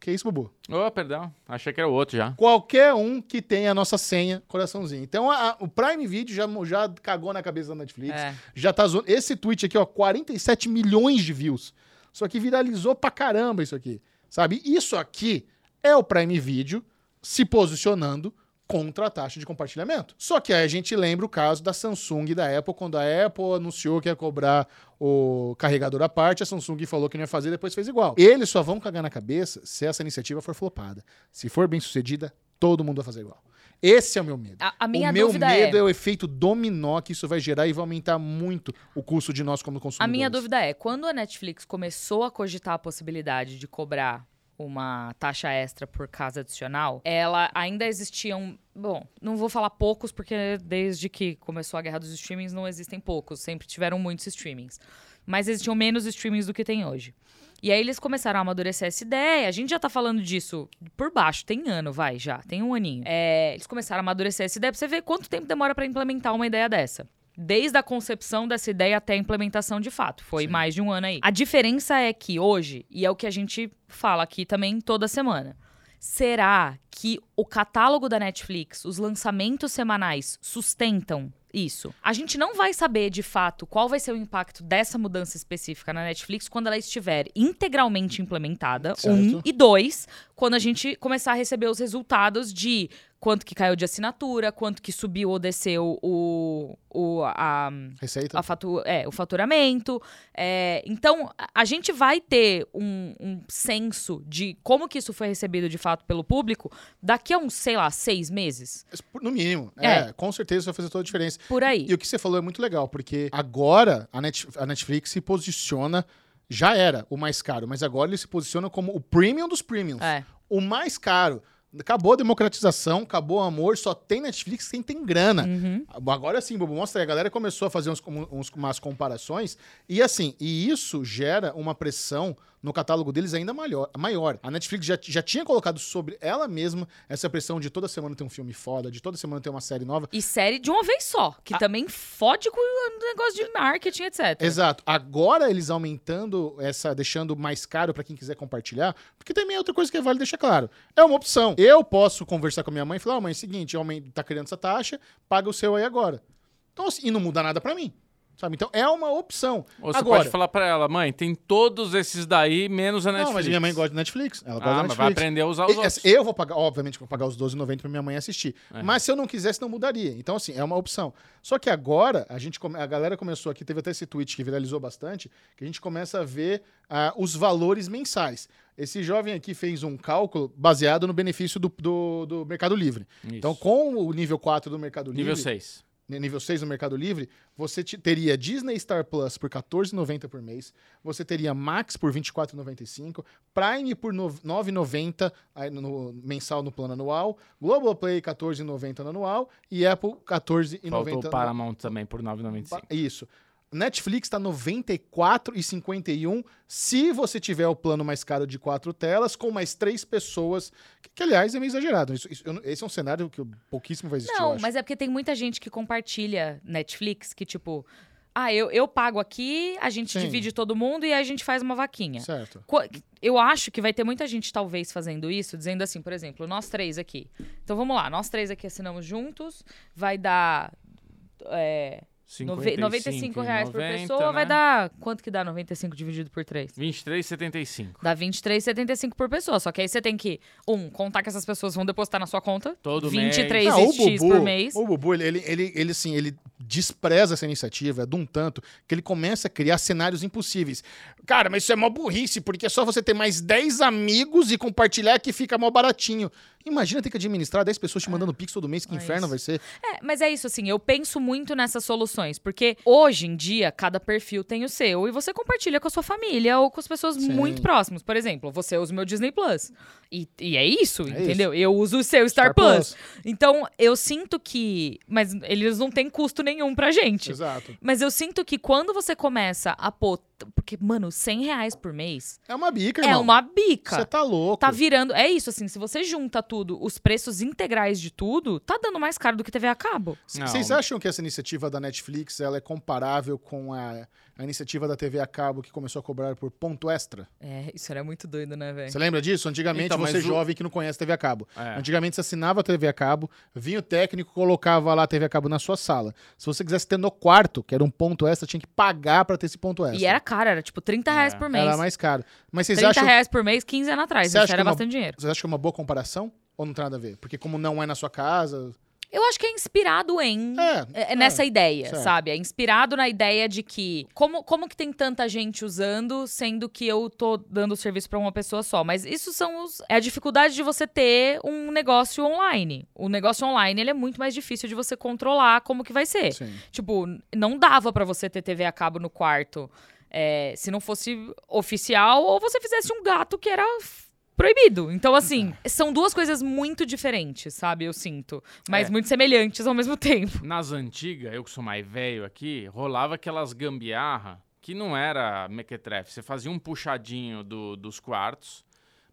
Speaker 1: Que isso, Bubu?
Speaker 3: Oh, perdão. Achei que era o outro já.
Speaker 1: Qualquer um que tenha a nossa senha, coraçãozinho. Então a- a- o Prime Video já, já cagou na cabeça da Netflix.
Speaker 2: É.
Speaker 1: Já tá zoando. Esse tweet aqui, ó, 47 milhões de views. Isso aqui viralizou pra caramba, isso aqui. Sabe? Isso aqui é o Prime Video se posicionando contra a taxa de compartilhamento. Só que aí a gente lembra o caso da Samsung e da Apple, quando a Apple anunciou que ia cobrar o carregador à parte, a Samsung falou que não ia fazer, depois fez igual. Eles só vão cagar na cabeça se essa iniciativa for flopada. Se for bem sucedida, todo mundo vai fazer igual. Esse é o meu medo.
Speaker 2: A, a minha
Speaker 1: o meu
Speaker 2: dúvida
Speaker 1: medo
Speaker 2: é...
Speaker 1: é... o efeito dominó que isso vai gerar e vai aumentar muito o custo de nós como consumidores.
Speaker 2: A minha dúvida é, quando a Netflix começou a cogitar a possibilidade de cobrar uma taxa extra por casa adicional, ela ainda existiam, bom, não vou falar poucos porque desde que começou a guerra dos streamings não existem poucos, sempre tiveram muitos streamings. Mas existiam menos streamings do que tem hoje. E aí eles começaram a amadurecer essa ideia. A gente já tá falando disso por baixo, tem ano, vai, já, tem um aninho. É, eles começaram a amadurecer essa ideia pra você ver quanto tempo demora pra implementar uma ideia dessa. Desde a concepção dessa ideia até a implementação de fato. Foi
Speaker 1: Sim.
Speaker 2: mais de um ano aí. A diferença é que hoje, e é o que a gente fala aqui também toda semana, será que o catálogo da Netflix, os lançamentos semanais, sustentam isso? A gente não vai saber de fato qual vai ser o impacto dessa mudança específica na Netflix quando ela estiver integralmente implementada.
Speaker 1: Certo.
Speaker 2: Um e dois, quando a gente começar a receber os resultados de quanto que caiu de assinatura, quanto que subiu ou desceu o, o, a,
Speaker 1: Receita?
Speaker 2: a fatu é, o faturamento. É, então, a- gente vai ter um, um senso de como que isso foi recebido de fato pelo público daqui a uns, sei lá, seis meses.
Speaker 1: No mínimo.
Speaker 2: É.
Speaker 1: É. com certeza isso vai fazer toda a diferença.
Speaker 2: Por aí.
Speaker 1: E o que você falou é muito legal, porque agora a, Net- a Netflix se posiciona. Já era o mais caro, mas agora ele se posiciona como o premium dos premiums.
Speaker 2: É.
Speaker 1: O mais caro. Acabou a democratização, acabou o amor, só tem Netflix quem tem grana.
Speaker 2: Uhum.
Speaker 1: Agora sim, Bobo, mostra aí. A galera começou a fazer uns, uns- umas comparações. E assim, e isso gera uma pressão no catálogo deles ainda maior. maior. A Netflix já, já tinha colocado sobre ela mesma essa pressão de toda semana ter um filme foda, de toda semana ter uma série nova.
Speaker 2: E série de uma vez só, que também fode com o negócio de marketing, etc.
Speaker 1: Exato. Agora eles aumentando essa, deixando mais caro pra quem quiser compartilhar, porque também é outra coisa que vale deixar claro. É uma opção. Eu posso conversar com a minha mãe e falar: "Ó, mãe, é o seguinte, aumenta- tá criando essa taxa, paga o seu aí agora. Então, assim, e não muda nada pra mim. Sabe? Então é uma opção.
Speaker 3: Ou você
Speaker 1: Agora,
Speaker 3: pode falar pra ela, mãe, tem todos esses daí, menos a Netflix.
Speaker 1: Não, mas minha mãe gosta de Netflix. Ela gosta
Speaker 3: Ah,
Speaker 1: Netflix.
Speaker 3: vai aprender a usar os
Speaker 1: E,
Speaker 3: outros.
Speaker 1: Eu vou pagar, obviamente, vou pagar os 12,90 pra minha mãe assistir.
Speaker 3: É.
Speaker 1: Mas se eu não quisesse, não mudaria. Então, assim, é uma opção. Só que agora, a, gente a galera começou aqui, teve até esse tweet que viralizou bastante, que a gente começa a ver ah, os valores mensais. Esse jovem aqui fez um cálculo baseado no benefício do, do, do Mercado Livre.
Speaker 3: Isso.
Speaker 1: Então, com o nível 4 do Mercado
Speaker 3: Nível
Speaker 1: Livre,
Speaker 3: 6.
Speaker 1: N- nível 6 no Mercado Livre, você te- teria Disney Star Plus por R$14,90 por mês, você teria Max por R$24,95, Prime por no- R$9,90 aí no- no- mensal no plano anual, Globoplay R$14,90 no anual e Apple R$14,90
Speaker 3: Faltou o
Speaker 1: no-
Speaker 3: Paramount também por 9,95.
Speaker 1: Isso. Netflix tá está 94,51 se você tiver o plano mais caro de quatro telas com mais três pessoas, que, que, aliás é meio exagerado. Isso- isso- eu esse é um cenário que pouquíssimo vai existir.
Speaker 2: Não, mas é porque tem muita gente que compartilha Netflix, que tipo, ah, eu, eu pago aqui, a gente
Speaker 1: Sim.
Speaker 2: divide todo mundo e a gente faz uma vaquinha.
Speaker 1: Certo.
Speaker 2: Eu acho que vai ter muita gente, talvez, fazendo isso, dizendo assim, por exemplo, nós três aqui. Então vamos lá, nós três aqui assinamos juntos, vai dar. É, nove- 95 reais por
Speaker 3: 90,
Speaker 2: pessoa, vai
Speaker 3: né?
Speaker 2: dar. Quanto que dá 95 dividido por 3?
Speaker 3: 23,75.
Speaker 2: Dá 23,75 por pessoa. Só que aí você tem que, um, contar que essas pessoas vão depositar na sua conta.
Speaker 3: Todo
Speaker 2: 23
Speaker 1: Não, o
Speaker 2: X
Speaker 1: Bubu,
Speaker 2: por mês.
Speaker 1: O Bubu, ele, ele, ele, ele, assim, ele despreza essa iniciativa de um tanto que ele começa a criar cenários impossíveis. Cara, mas isso é mó burrice, porque é só você ter mais 10 amigos e compartilhar que fica mó baratinho. Imagina ter que administrar 10 pessoas te mandando pix todo mês, que
Speaker 2: É
Speaker 1: inferno
Speaker 2: isso.
Speaker 1: vai ser.
Speaker 2: É, mas é isso, assim, eu penso muito nessas soluções, porque hoje em dia, cada perfil tem o seu, e você compartilha com a sua família ou com as pessoas
Speaker 1: Sim.
Speaker 2: muito próximas. Por exemplo, você usa o meu Disney Plus. E, e é isso,
Speaker 1: É
Speaker 2: entendeu? Eu uso o seu Star,
Speaker 1: Star
Speaker 2: Plus.
Speaker 1: Plus.
Speaker 2: Então, eu sinto que. Mas eles não têm custo nenhum pra gente.
Speaker 1: Exato.
Speaker 2: Mas eu sinto que quando você começa a pôr. Porque, mano, 100 reais por mês
Speaker 1: É uma bica,
Speaker 2: é
Speaker 1: irmão.
Speaker 2: uma bica.
Speaker 1: Você tá louco.
Speaker 2: Tá virando. É isso, assim, se você junta tudo, os preços integrais de tudo, tá dando mais caro do que TV a cabo.
Speaker 3: Não.
Speaker 1: Vocês acham que essa iniciativa da Netflix ela é comparável com a, a iniciativa da TV a cabo que começou a cobrar por ponto extra?
Speaker 2: É, isso era muito doido, né, velho?
Speaker 1: Você lembra disso? Antigamente,
Speaker 3: Então,
Speaker 1: você
Speaker 3: o-
Speaker 1: jovem que não conhece TV a cabo.
Speaker 3: É.
Speaker 1: Antigamente você assinava a TV a cabo, vinha o técnico, colocava lá a TV a cabo na sua sala. Se você quisesse ter no quarto, que era um ponto extra, tinha que pagar pra ter esse ponto extra.
Speaker 2: E era caro, era tipo 30 reais
Speaker 3: É.
Speaker 2: por mês.
Speaker 1: Era mais caro. Mas vocês
Speaker 2: 30
Speaker 1: acham,
Speaker 2: reais por mês, 15 anos atrás.
Speaker 1: Você
Speaker 2: Isso
Speaker 1: acha
Speaker 2: era
Speaker 1: que uma-
Speaker 2: bastante dinheiro.
Speaker 1: vocês acham que é uma boa comparação? Ou não tem nada a ver? Porque como não é na sua casa...
Speaker 2: Eu acho que é inspirado em.
Speaker 1: É,
Speaker 2: É, é nessa ideia,
Speaker 1: certo.
Speaker 2: sabe? É inspirado na ideia de que. Como, como que tem tanta gente usando, sendo que eu tô dando o serviço pra uma pessoa só? Mas isso são os. É a dificuldade de você ter um negócio online. O negócio online ele é muito mais difícil de você controlar como que vai ser.
Speaker 1: Sim.
Speaker 2: Tipo, não dava pra você ter TV a cabo no quarto é, se não fosse oficial ou você fizesse um gato que era proibido. Então, assim, são duas coisas muito diferentes, sabe? Eu sinto. Mas
Speaker 3: É.
Speaker 2: muito semelhantes ao mesmo tempo.
Speaker 3: Nas antigas, eu que sou mais velho aqui, rolava aquelas gambiarra que não era mequetrefe. Você fazia um puxadinho do- dos quartos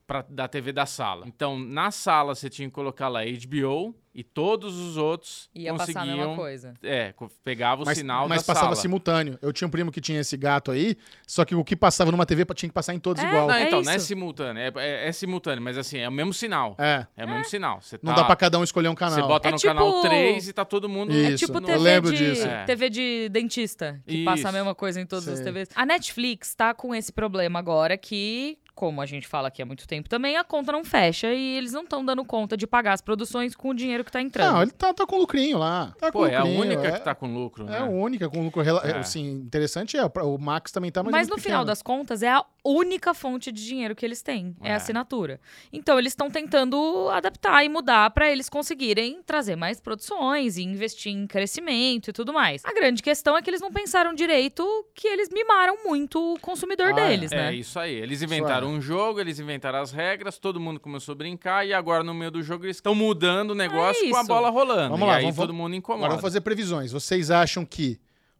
Speaker 3: pra, da TV da sala. Então, na sala você tinha que colocar lá HBO e todos os outros
Speaker 2: Ia
Speaker 3: conseguiam...
Speaker 2: passar a mesma coisa.
Speaker 3: É, pegava o
Speaker 1: Mas,
Speaker 3: sinal
Speaker 1: mas
Speaker 3: da
Speaker 1: passava
Speaker 3: sala.
Speaker 1: simultâneo. Eu tinha um primo que tinha esse gato aí, só que o que passava numa TV tinha que passar em todos
Speaker 2: É,
Speaker 1: igual.
Speaker 3: Não,
Speaker 2: É
Speaker 3: então, não é
Speaker 2: isso.
Speaker 3: simultâneo. É, é- é simultâneo, mas assim, é o mesmo sinal.
Speaker 1: É.
Speaker 3: É, o mesmo sinal. Você
Speaker 1: Não
Speaker 3: tá-
Speaker 1: dá pra cada um escolher um canal.
Speaker 3: Você bota
Speaker 2: É
Speaker 3: no
Speaker 2: tipo-
Speaker 3: canal 3 e tá todo mundo...
Speaker 1: Isso.
Speaker 2: É tipo
Speaker 1: eu
Speaker 2: TV,
Speaker 1: lembro
Speaker 2: de,
Speaker 1: disso.
Speaker 3: É.
Speaker 2: TV de dentista, que passa a
Speaker 3: Isso.
Speaker 2: mesma coisa em todas as. TVs. A Netflix tá com esse problema agora que, como a gente fala aqui há muito tempo também, a conta não fecha e eles não estão dando conta de pagar as produções com o dinheiro que tá entrando.
Speaker 1: Não, ele tá, tá com lucrinho lá. Tá com
Speaker 3: Pô, é a
Speaker 1: lucrinho,
Speaker 3: única
Speaker 1: é,
Speaker 3: que tá com lucro, né?
Speaker 1: É a única com lucro. rela-
Speaker 3: É.
Speaker 1: Assim, interessante é, o Max também tá, mas,
Speaker 2: Mas
Speaker 1: é
Speaker 2: no
Speaker 1: muito
Speaker 2: final
Speaker 1: pequeno.
Speaker 2: das contas, é a única fonte de dinheiro que eles têm. É,
Speaker 3: É.
Speaker 2: a assinatura. Então, eles estão tentando adaptar e mudar para eles conseguirem trazer mais produções e investir em crescimento e tudo mais. A grande questão é que eles não pensaram direito que eles mimaram muito o consumidor
Speaker 1: Ah, é.
Speaker 2: deles,
Speaker 3: É
Speaker 2: né?
Speaker 3: isso aí. Eles inventaram um jogo, eles inventaram as regras, todo mundo começou a brincar e agora no meio do jogo eles estão mudando o negócio com a
Speaker 2: É
Speaker 3: bola rolando.
Speaker 1: Vamos
Speaker 3: e
Speaker 1: lá,
Speaker 3: aí
Speaker 1: vamos-
Speaker 3: todo mundo incomoda.
Speaker 1: Agora vamos fazer previsões. Vocês acham que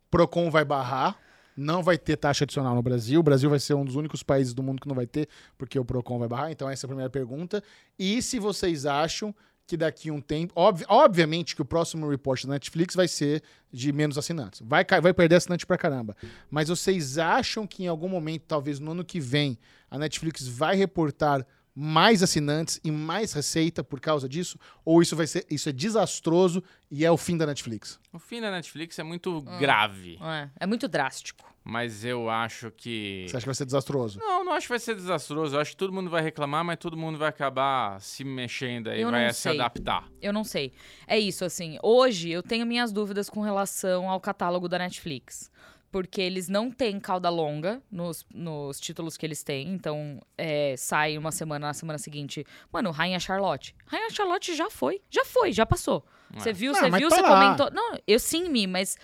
Speaker 1: Procon vai barrar? Não vai ter taxa adicional no Brasil. O Brasil vai ser um dos únicos países do mundo que não vai ter, porque o Procon vai barrar. Então, essa é a primeira pergunta. E se vocês acham que daqui a um tempo. obvi- obviamente que o próximo report da Netflix vai ser de menos assinantes. Vai, vai perder assinante pra caramba. Mas vocês acham que em algum momento, talvez no ano que vem, a Netflix vai reportar mais assinantes e mais receita por causa disso? Ou isso vai ser isso é desastroso e é o fim da Netflix?
Speaker 3: O fim da Netflix é muito
Speaker 2: Ah.
Speaker 3: grave,
Speaker 2: É, é muito drástico.
Speaker 3: Mas eu acho que.
Speaker 1: Você acha que vai ser desastroso?
Speaker 3: Não, não acho que vai ser desastroso. Eu acho que todo mundo vai reclamar, mas todo mundo vai acabar se mexendo aí,
Speaker 2: Eu
Speaker 3: vai
Speaker 2: não
Speaker 3: se
Speaker 2: sei.
Speaker 3: adaptar.
Speaker 2: Eu não sei. É isso, assim. Hoje eu tenho minhas dúvidas com relação ao catálogo da Netflix. Porque eles não têm cauda longa nos, nos títulos que eles têm. Então, é, sai uma semana, na semana seguinte. Mano, Rainha Charlotte. Rainha Charlotte já foi. Já foi, já passou. Você viu,
Speaker 1: Ah,
Speaker 2: você viu,
Speaker 1: tá
Speaker 2: você
Speaker 1: lá.
Speaker 2: comentou. Não, eu sim, Mi, mas.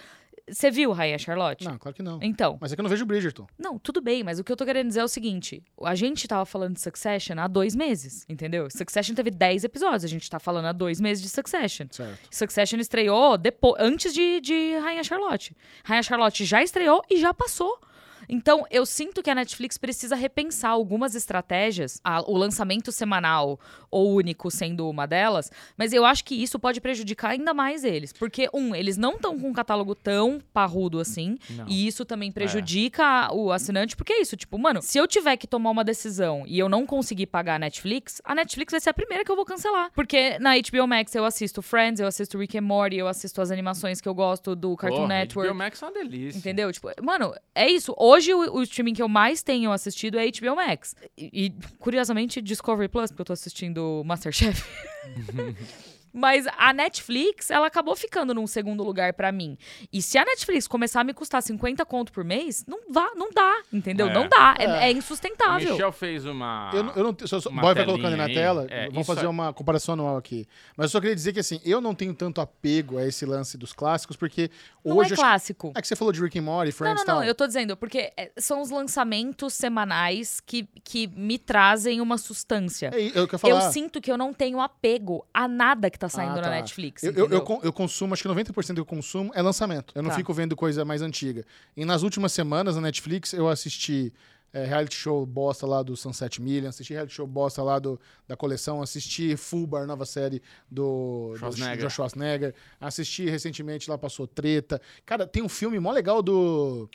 Speaker 2: Você viu Rainha Charlotte?
Speaker 1: Não, claro que não.
Speaker 2: Então.
Speaker 1: Mas é que eu não vejo Bridgerton.
Speaker 2: Não, tudo bem, mas o que eu tô querendo dizer é o seguinte: a gente tava falando de Succession há dois meses, entendeu? Succession teve 10 episódios, a gente tá falando há dois meses de Succession.
Speaker 1: Certo.
Speaker 2: Succession estreou depois, antes de, de Rainha Charlotte. Rainha Charlotte já estreou e já passou. Então, eu sinto que a Netflix precisa repensar algumas estratégias, a- o lançamento semanal ou único sendo uma delas, mas eu acho que isso pode prejudicar ainda mais eles. Porque, um, eles não estão com um catálogo tão parrudo assim,
Speaker 3: Não.
Speaker 2: e isso também prejudica o assinante, porque é isso, tipo, mano, se eu tiver que tomar uma decisão e eu não conseguir pagar a Netflix, a Netflix vai ser a primeira que eu vou cancelar. Porque na HBO Max eu assisto Friends, eu assisto Rick and Morty, eu assisto as animações que eu gosto do Cartoon
Speaker 3: Porra,
Speaker 2: Network.
Speaker 3: HBO Max é uma delícia.
Speaker 2: Entendeu? Tipo, mano, é isso. Hoje o, o streaming que eu mais tenho assistido é HBO Max. E, e, curiosamente, Discovery Plus, porque eu tô assistindo Masterchef. Mas a Netflix, ela acabou ficando num segundo lugar pra mim. E se a Netflix começar a me custar 50 conto por mês, não vá, não dá, entendeu?
Speaker 3: É.
Speaker 2: Não dá. É,
Speaker 1: É.
Speaker 2: é
Speaker 3: O
Speaker 2: insustentável.
Speaker 3: Michel fez uma.
Speaker 1: Eu, não- eu não. Eu,
Speaker 3: uma
Speaker 1: boy vai colocando aí na tela.
Speaker 3: É,
Speaker 1: vamos fazer
Speaker 3: é-
Speaker 1: uma comparação anual aqui. Mas eu só queria dizer que assim, eu não tenho tanto apego a esse lance dos clássicos, porque
Speaker 2: Não
Speaker 1: hoje.
Speaker 2: é
Speaker 1: acho-
Speaker 2: clássico.
Speaker 1: É que você falou de Rick and Morty,
Speaker 2: Não,
Speaker 1: Friends
Speaker 2: não,
Speaker 1: tal.
Speaker 2: não, eu tô dizendo, porque é, são os lançamentos semanais que, que me trazem uma sustância.
Speaker 1: É, i- eu quero
Speaker 2: Eu
Speaker 1: falar.
Speaker 2: sinto que eu não tenho apego a nada que tá saindo
Speaker 1: Ah,
Speaker 2: na
Speaker 1: tá.
Speaker 2: Netflix.
Speaker 1: Eu, eu, eu, eu consumo, acho que 90% do que eu consumo é lançamento. Eu não
Speaker 2: Tá.
Speaker 1: fico vendo coisa mais antiga. E nas últimas semanas na Netflix eu assisti é, reality show bosta lá do Sunset Million, assisti reality show bosta lá do, da coleção, assisti Fullbar, nova série do, do
Speaker 3: Schwarzenegger.
Speaker 1: Josh Schwarzenegger, assisti recentemente lá passou Treta. Cara, tem um filme mó legal do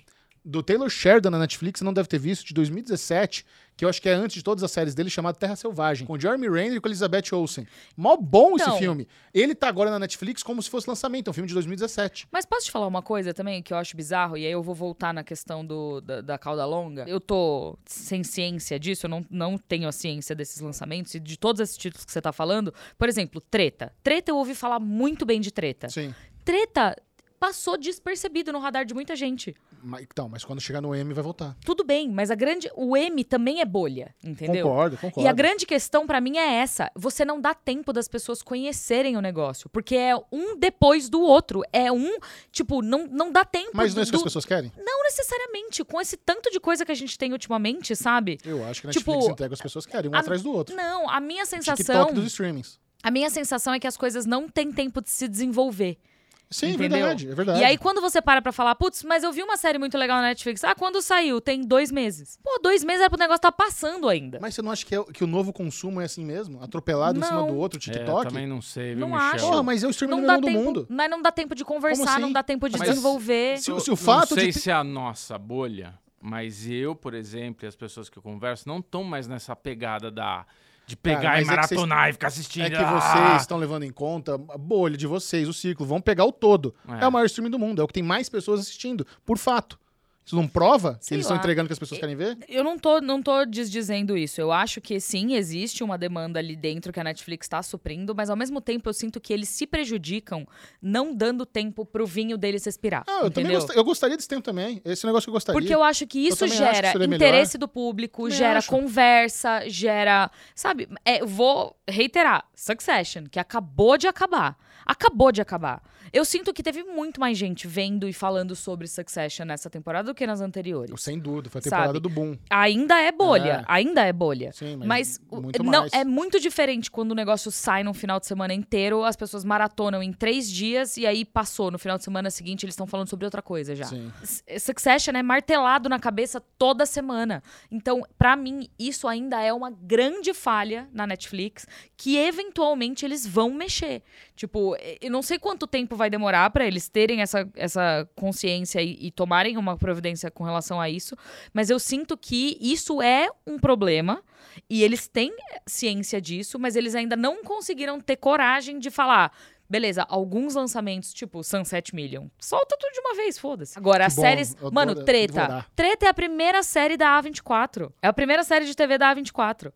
Speaker 1: do Taylor Sheridan na Netflix, você não deve ter visto, de 2017, que eu acho que é antes de todas as séries dele, chamado Terra Selvagem, com Jeremy Renner e com Elizabeth Olsen. Mó bom
Speaker 2: Então.
Speaker 1: esse filme. Ele tá agora na Netflix como se fosse lançamento, é um filme de 2017.
Speaker 2: Mas posso te falar uma coisa também que eu acho bizarro, e aí eu vou voltar na questão do, da, da cauda longa. Eu tô sem ciência disso, eu não, não tenho a ciência desses lançamentos e de todos esses títulos que você tá falando. Por exemplo, Treta. Treta eu ouvi falar muito bem de Treta.
Speaker 1: Sim.
Speaker 2: Treta passou despercebido no radar de muita gente.
Speaker 1: Mas, então, mas quando chegar no M vai voltar.
Speaker 2: Tudo bem, mas a grande. O M também é bolha, entendeu?
Speaker 1: Concordo, concordo.
Speaker 2: E a grande questão pra mim é essa: você não dá tempo das pessoas conhecerem o negócio, porque é um depois do outro, é um tipo não, não dá tempo.
Speaker 1: Mas não é isso que
Speaker 2: do-
Speaker 1: as pessoas querem?
Speaker 2: Não necessariamente, com esse tanto de coisa que a gente tem ultimamente, sabe?
Speaker 1: Eu acho que a
Speaker 2: Tipo,
Speaker 1: Netflix entrega as pessoas querem, um
Speaker 2: a-
Speaker 1: atrás do outro.
Speaker 2: Não, a minha sensação,
Speaker 1: TikTok dos streamings.
Speaker 2: a minha sensação é que as coisas não têm tempo de se desenvolver.
Speaker 1: Sim, é
Speaker 2: Entendeu?
Speaker 1: verdade, é verdade.
Speaker 2: E aí, quando você para pra falar, putz, mas eu vi uma série muito legal na Netflix. Ah, quando saiu? Tem dois meses. Pô, dois meses era pro negócio estar passando ainda.
Speaker 1: Mas você não acha que, é- que o novo consumo é assim mesmo? Atropelado em cima
Speaker 2: Não.
Speaker 1: do outro,
Speaker 3: É,
Speaker 1: TikTok?
Speaker 3: também não sei, viu,
Speaker 2: Não
Speaker 3: Michel?
Speaker 2: acho.
Speaker 1: Porra, mas é o streaming
Speaker 2: Não
Speaker 1: número
Speaker 2: dá
Speaker 1: do
Speaker 2: tempo,
Speaker 1: mundo.
Speaker 2: mas não dá tempo de conversar,
Speaker 1: assim?
Speaker 2: não dá tempo de
Speaker 3: Mas-
Speaker 2: desenvolver.
Speaker 1: Se,
Speaker 3: Eu
Speaker 1: se o fato
Speaker 3: não sei
Speaker 1: de.
Speaker 3: se é a nossa bolha, mas eu, por exemplo, e as pessoas que eu converso, não estão mais nessa pegada da de pegar
Speaker 1: Cara,
Speaker 3: e
Speaker 1: é
Speaker 3: maratonar e ficar assistindo.
Speaker 1: É que
Speaker 3: Ah!
Speaker 1: vocês estão levando em conta a bolha de vocês, o ciclo. Vão pegar o todo.
Speaker 3: É.
Speaker 1: É. o maior streaming do mundo. É o que tem mais pessoas assistindo, por fato. Isso não prova que
Speaker 2: Sei
Speaker 1: eles estão
Speaker 2: lá.
Speaker 1: entregando o que as pessoas querem ver?
Speaker 2: Eu não tô, não tô desdizendo isso. Eu acho que sim, existe uma demanda ali dentro que a Netflix está suprindo, mas ao mesmo tempo eu sinto que eles se prejudicam não dando tempo pro vinho deles respirar.
Speaker 1: Ah, eu, também
Speaker 2: entendeu?
Speaker 1: gost- eu gostaria desse tempo também. Esse negócio que eu gostaria.
Speaker 2: Porque eu acho que isso
Speaker 1: também acho que
Speaker 2: gera
Speaker 1: seria melhor.
Speaker 2: interesse do público,
Speaker 1: Também
Speaker 2: gera
Speaker 1: acho.
Speaker 2: conversa, gera. Sabe, é, eu vou reiterar: Succession, que acabou de acabar. Acabou de acabar. Eu sinto que teve muito mais gente vendo e falando sobre Succession nessa temporada do que nas anteriores.
Speaker 1: Sem dúvida, foi a temporada
Speaker 2: Sabe?
Speaker 1: do boom.
Speaker 2: Ainda é bolha,
Speaker 1: É.
Speaker 2: ainda é bolha.
Speaker 1: Sim, mas,
Speaker 2: Mas não,
Speaker 1: mais.
Speaker 2: é muito diferente quando o negócio sai num final de semana inteiro, as pessoas maratonam em três dias e aí passou. No final de semana seguinte, eles estão falando sobre outra coisa já.
Speaker 1: Sim.
Speaker 2: S- Succession é martelado na cabeça toda semana. Então, pra mim, isso ainda é uma grande falha na Netflix que eventualmente eles vão mexer. Tipo, eh, eu não sei quanto tempo tempo vai demorar pra eles terem essa, essa consciência e, e tomarem uma providência com relação a isso. Mas eu sinto que isso é um problema. E eles têm ciência disso, mas eles ainda não conseguiram ter coragem de falar. Beleza, alguns lançamentos, tipo Sunset Million. Solta tudo de uma vez, foda-se. Agora, as
Speaker 1: bom,
Speaker 2: séries. Mano, Treta. Treta é a primeira série da A24. É a primeira série de TV da A24.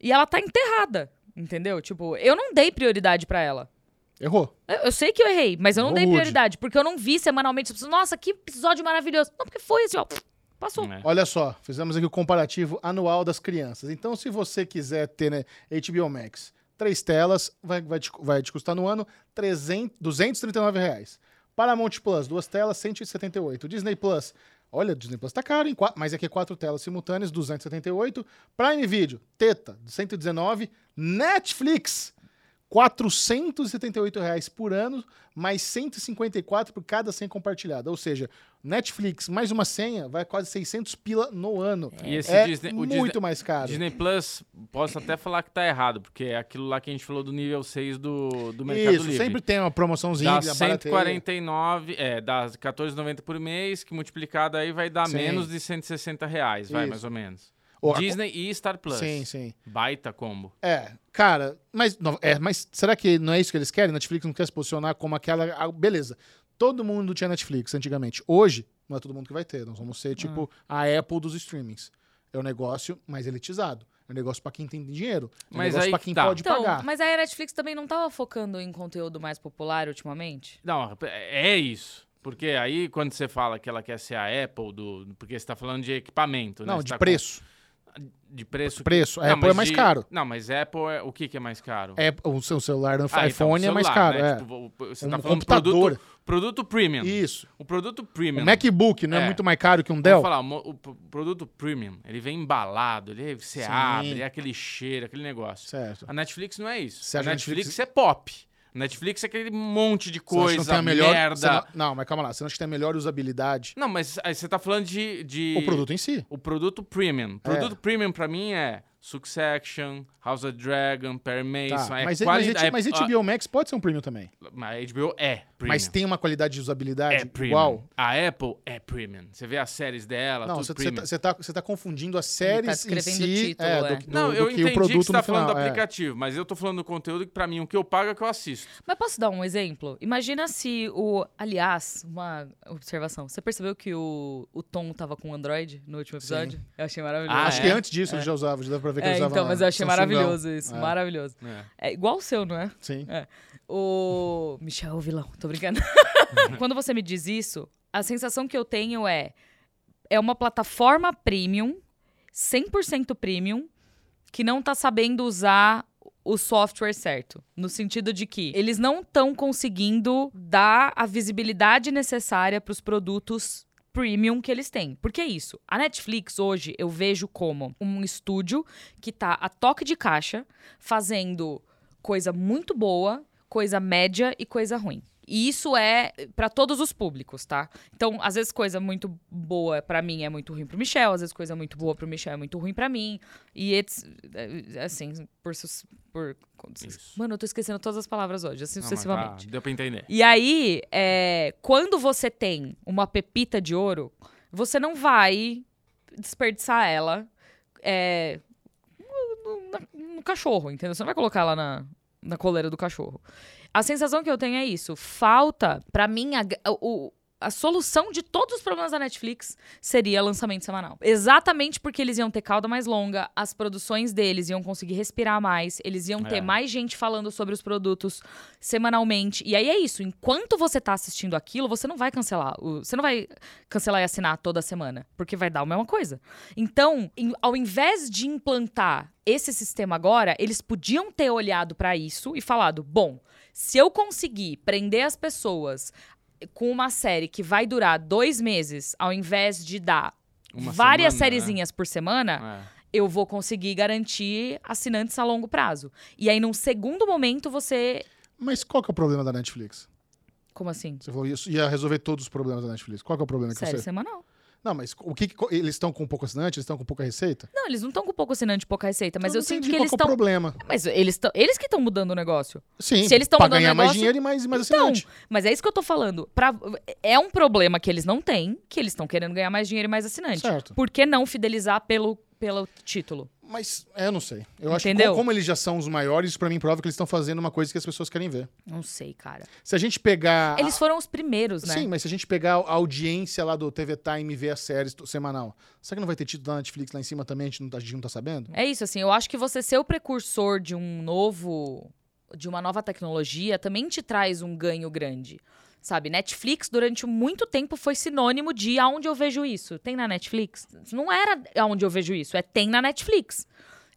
Speaker 2: E ela tá enterrada, entendeu? Tipo, eu não dei prioridade pra ela.
Speaker 1: Errou.
Speaker 2: Eu, eu sei que eu errei, mas eu não
Speaker 1: Errou
Speaker 2: dei
Speaker 1: rude.
Speaker 2: prioridade, porque eu não vi semanalmente. Nossa, que episódio maravilhoso. Não, porque foi assim, ó. Passou.
Speaker 3: É.
Speaker 1: Olha só, fizemos aqui o comparativo anual das crianças. Então, se você quiser ter né, HBO Max, três telas, vai, vai, te, vai te custar no ano 300, 239 reais. Paramount Plus, duas telas, 178. Disney Plus, olha, Disney Plus tá caro, hein? Qua- mas aqui é quatro telas simultâneas, 278. Prime Video, teta, 119. Netflix, 478 reais por ano, mais 154 por cada senha compartilhada. Ou seja, Netflix mais uma senha vai quase 600 pila no ano.
Speaker 3: E esse
Speaker 1: é
Speaker 3: Disney-
Speaker 1: muito
Speaker 3: Disney-
Speaker 1: mais caro.
Speaker 3: Disney Plus, posso até falar que tá errado, porque é aquilo lá que a gente falou do nível 6 do, do Mercado
Speaker 1: Isso,
Speaker 3: Livre.
Speaker 1: sempre tem uma promoçãozinha.
Speaker 3: Dá
Speaker 1: de barateia.
Speaker 3: 149, é, dá 14,90 por mês, que multiplicado aí vai dar
Speaker 1: Sim.
Speaker 3: menos de 160 reais, vai,
Speaker 1: Isso.
Speaker 3: mais ou menos.
Speaker 1: Ô, a-
Speaker 3: Disney e Star Plus.
Speaker 1: Sim, sim.
Speaker 3: Baita combo.
Speaker 1: É, cara, mas, não, é, mas será que não é isso que eles querem? Netflix não quer se posicionar como aquela. ah, beleza. Todo mundo tinha Netflix antigamente. Hoje, não é todo mundo que vai ter. Nós vamos ser tipo a Apple dos streamings. É um negócio mais elitizado. É um negócio pra quem tem dinheiro. É um
Speaker 3: Mas
Speaker 1: negócio
Speaker 3: aí
Speaker 1: pra
Speaker 3: que
Speaker 1: quem
Speaker 3: tá.
Speaker 1: pode
Speaker 2: Então,
Speaker 1: pagar.
Speaker 2: mas a Netflix também não tava focando em conteúdo mais popular ultimamente?
Speaker 3: Não, é isso. Porque aí, quando você fala que ela quer ser a Apple do. Porque você tá falando de equipamento, né?
Speaker 1: Não,
Speaker 3: Você
Speaker 1: de
Speaker 3: tá com-
Speaker 1: preço.
Speaker 3: De preço.
Speaker 1: Preço. A
Speaker 3: Não,
Speaker 1: Apple é mais
Speaker 3: de-
Speaker 1: caro.
Speaker 3: Não, mas Apple é. O que, que é mais caro?
Speaker 1: É, o seu celular no
Speaker 3: Ah, então,
Speaker 1: iPhone é mais
Speaker 3: celular,
Speaker 1: caro.
Speaker 3: né?
Speaker 1: É.
Speaker 3: Tipo, o- você
Speaker 1: Um
Speaker 3: tá falando
Speaker 1: computador.
Speaker 3: produto, produto premium.
Speaker 1: Isso.
Speaker 3: O produto premium.
Speaker 1: O MacBook não é,
Speaker 3: É.
Speaker 1: muito mais caro que um Dell?
Speaker 3: falar, o produto premium, ele vem embalado, ele você
Speaker 1: Sim.
Speaker 3: abre, é aquele cheiro, aquele negócio.
Speaker 1: Certo.
Speaker 3: A Netflix não é isso.
Speaker 1: Você
Speaker 3: a
Speaker 1: acha
Speaker 3: Netflix,
Speaker 1: Netflix-
Speaker 3: é pop. Netflix é aquele monte de coisa,
Speaker 1: não melhor,
Speaker 3: merda.
Speaker 1: não, não, mas calma lá. Você não acha que tem a melhor usabilidade?
Speaker 3: Não, mas aí você tá falando de, de-
Speaker 1: O produto em si.
Speaker 3: o produto premium.
Speaker 1: É.
Speaker 3: Produto premium pra mim é Succession, House of Dragon, Perry Mason,
Speaker 1: Tá.
Speaker 3: é
Speaker 1: Mas,
Speaker 3: qualidade.
Speaker 1: mas, mas HBO Max pode ser um premium também.
Speaker 3: a, a HBO é premium.
Speaker 1: Mas tem uma qualidade de usabilidade
Speaker 3: é premium.
Speaker 1: igual.
Speaker 3: A Apple é premium. Você vê as séries dela,
Speaker 1: Não,
Speaker 3: tudo
Speaker 1: você
Speaker 3: premium.
Speaker 1: tá, você tá, você tá confundindo as
Speaker 2: Ele tá
Speaker 1: séries em
Speaker 2: descrevendo
Speaker 1: si
Speaker 2: o título,
Speaker 1: é,
Speaker 2: é.
Speaker 1: do, do,
Speaker 3: Não,
Speaker 1: do
Speaker 3: eu
Speaker 1: que
Speaker 3: entendi
Speaker 1: o produto
Speaker 3: que você tá
Speaker 1: final.
Speaker 3: falando do
Speaker 1: é.
Speaker 3: aplicativo, mas eu tô falando do conteúdo que pra mim o que eu pago é o que eu assisto.
Speaker 2: Mas posso dar um exemplo? Imagina se o. Aliás, uma observação. Você percebeu que o, o Tom tava com Android no último episódio? Eu achei maravilhoso.
Speaker 3: Ah,
Speaker 1: Acho
Speaker 3: é?
Speaker 1: que antes disso ele já usava, já dá pra ver que
Speaker 2: É,
Speaker 1: ele usava
Speaker 2: então, mas eu achei
Speaker 1: Samsungão.
Speaker 2: maravilhoso isso.
Speaker 1: É.
Speaker 2: Maravilhoso.
Speaker 3: É.
Speaker 2: É igual o seu, não é?
Speaker 1: Sim.
Speaker 2: O. Michel, o vilão, tô brincando. Quando você me diz isso, a sensação que eu tenho é. É uma plataforma premium, 100% premium, que não tá sabendo usar o software certo. No sentido de que eles não estão conseguindo dar a visibilidade necessária para os produtos premium que eles têm. Por que isso? A Netflix hoje eu vejo como um estúdio que tá a toque de caixa fazendo coisa muito boa, coisa média e coisa ruim. E isso é para todos os públicos, tá? Então, às vezes coisa muito boa pra mim é muito ruim pro Michel, às vezes coisa muito boa pro Michel é muito ruim pra mim. E it's, é, assim, por, por. Mano, eu tô esquecendo todas as palavras hoje, assim
Speaker 3: Não,
Speaker 2: sucessivamente.
Speaker 3: tá, deu pra entender.
Speaker 2: E aí, é, quando você tem uma pepita de ouro, você não vai desperdiçar ela é, no, no- no cachorro, entendeu? Você não vai colocar ela na, na coleira do cachorro. A sensação que eu tenho é isso. Falta, pra mim, a, o- a solução de todos os problemas da Netflix seria lançamento semanal. Exatamente porque eles iam ter cauda mais longa, as produções deles iam conseguir respirar mais, eles iam ter
Speaker 3: É.
Speaker 2: mais gente falando sobre os produtos semanalmente. E aí é isso, enquanto você tá assistindo aquilo, você não vai cancelar. o- você não vai cancelar e assinar toda semana, porque vai dar a mesma coisa. Então, em- ao invés de implantar esse sistema agora, eles podiam ter olhado pra isso e falado: bom, se eu conseguir prender as pessoas com uma série que vai durar dois meses, ao invés de dar
Speaker 3: Uma
Speaker 2: várias
Speaker 3: semana, né?
Speaker 2: sériezinhas por semana,
Speaker 3: É.
Speaker 2: eu vou conseguir garantir assinantes a longo prazo. E aí, num segundo momento, você.
Speaker 1: Mas qual que é o problema da Netflix?
Speaker 2: Como assim?
Speaker 1: Você falou isso ia resolver todos os problemas da Netflix. Qual que é o problema que
Speaker 2: Série
Speaker 1: você...
Speaker 2: semanal.
Speaker 1: Não, mas o que, que eles estão com pouco assinante? Eles estão com pouca receita?
Speaker 2: Não, eles não estão com pouco assinante e pouca receita, mas eu,
Speaker 1: não
Speaker 2: sinto que eles
Speaker 1: é
Speaker 2: estão.
Speaker 1: problema.
Speaker 2: Mas eles estão. Eles que estão mudando o negócio.
Speaker 1: Sim,
Speaker 2: Se eles tão
Speaker 1: pra
Speaker 2: mudando
Speaker 1: ganhar mais
Speaker 2: negócio-
Speaker 1: dinheiro e mais, mais
Speaker 2: Então,
Speaker 1: assinante.
Speaker 2: mas é isso que eu tô falando. Pra, é um problema que eles não têm, que eles estão querendo ganhar mais dinheiro e mais assinante.
Speaker 1: Certo.
Speaker 2: Por que não fidelizar pelo, pelo título?
Speaker 1: Mas, é, eu não sei. Eu acho que
Speaker 2: Entendeu?
Speaker 1: co- como eles já são os maiores, isso pra mim prova que eles estão fazendo uma coisa que as pessoas querem ver.
Speaker 2: Não sei, cara.
Speaker 1: Se a gente pegar...
Speaker 2: Eles foram os primeiros, né?
Speaker 1: Sim, mas se a gente pegar a audiência lá do TV Time e ver as séries to- semanal, será que não vai ter título da Netflix lá em cima também? A gente não tá, a gente não tá sabendo?
Speaker 2: É isso, assim, eu acho que você ser o precursor de um novo. de uma nova tecnologia também te traz um ganho grande. Sabe, Netflix durante muito tempo foi sinônimo de aonde eu vejo isso. Tem na Netflix? Não era aonde eu vejo isso, é tem na Netflix.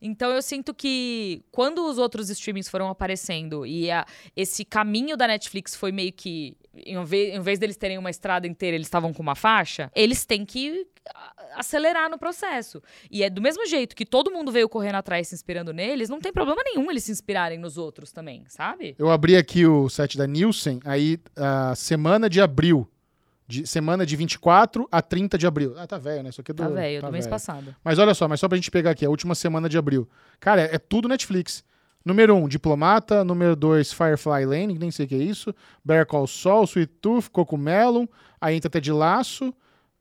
Speaker 2: Então eu sinto que quando os outros streamings foram aparecendo e a- esse caminho da Netflix foi meio que. Em vez, em vez deles terem uma estrada inteira, eles estavam com uma faixa, eles têm que a- acelerar no processo. E é do mesmo jeito que todo mundo veio correndo atrás se inspirando neles, não tem problema nenhum eles se inspirarem nos outros também, sabe?
Speaker 1: Eu abri aqui o site da Nielsen, aí a semana de abril. De, semana de 24 a 30 de abril. Ah, tá velho, né? Isso aqui é do,
Speaker 2: Tá velho,
Speaker 1: tá
Speaker 2: do mês
Speaker 1: velho.
Speaker 2: passado.
Speaker 1: Mas olha só, mas só pra gente pegar aqui, a última semana de abril. Cara, é, é tudo Netflix. Número 1, um, Diplomata. Número 2, Firefly Lane, que nem sei o que é isso. Bear Call Saul, Sweet Tooth, Cocomelon. Aí entra Ted Laço.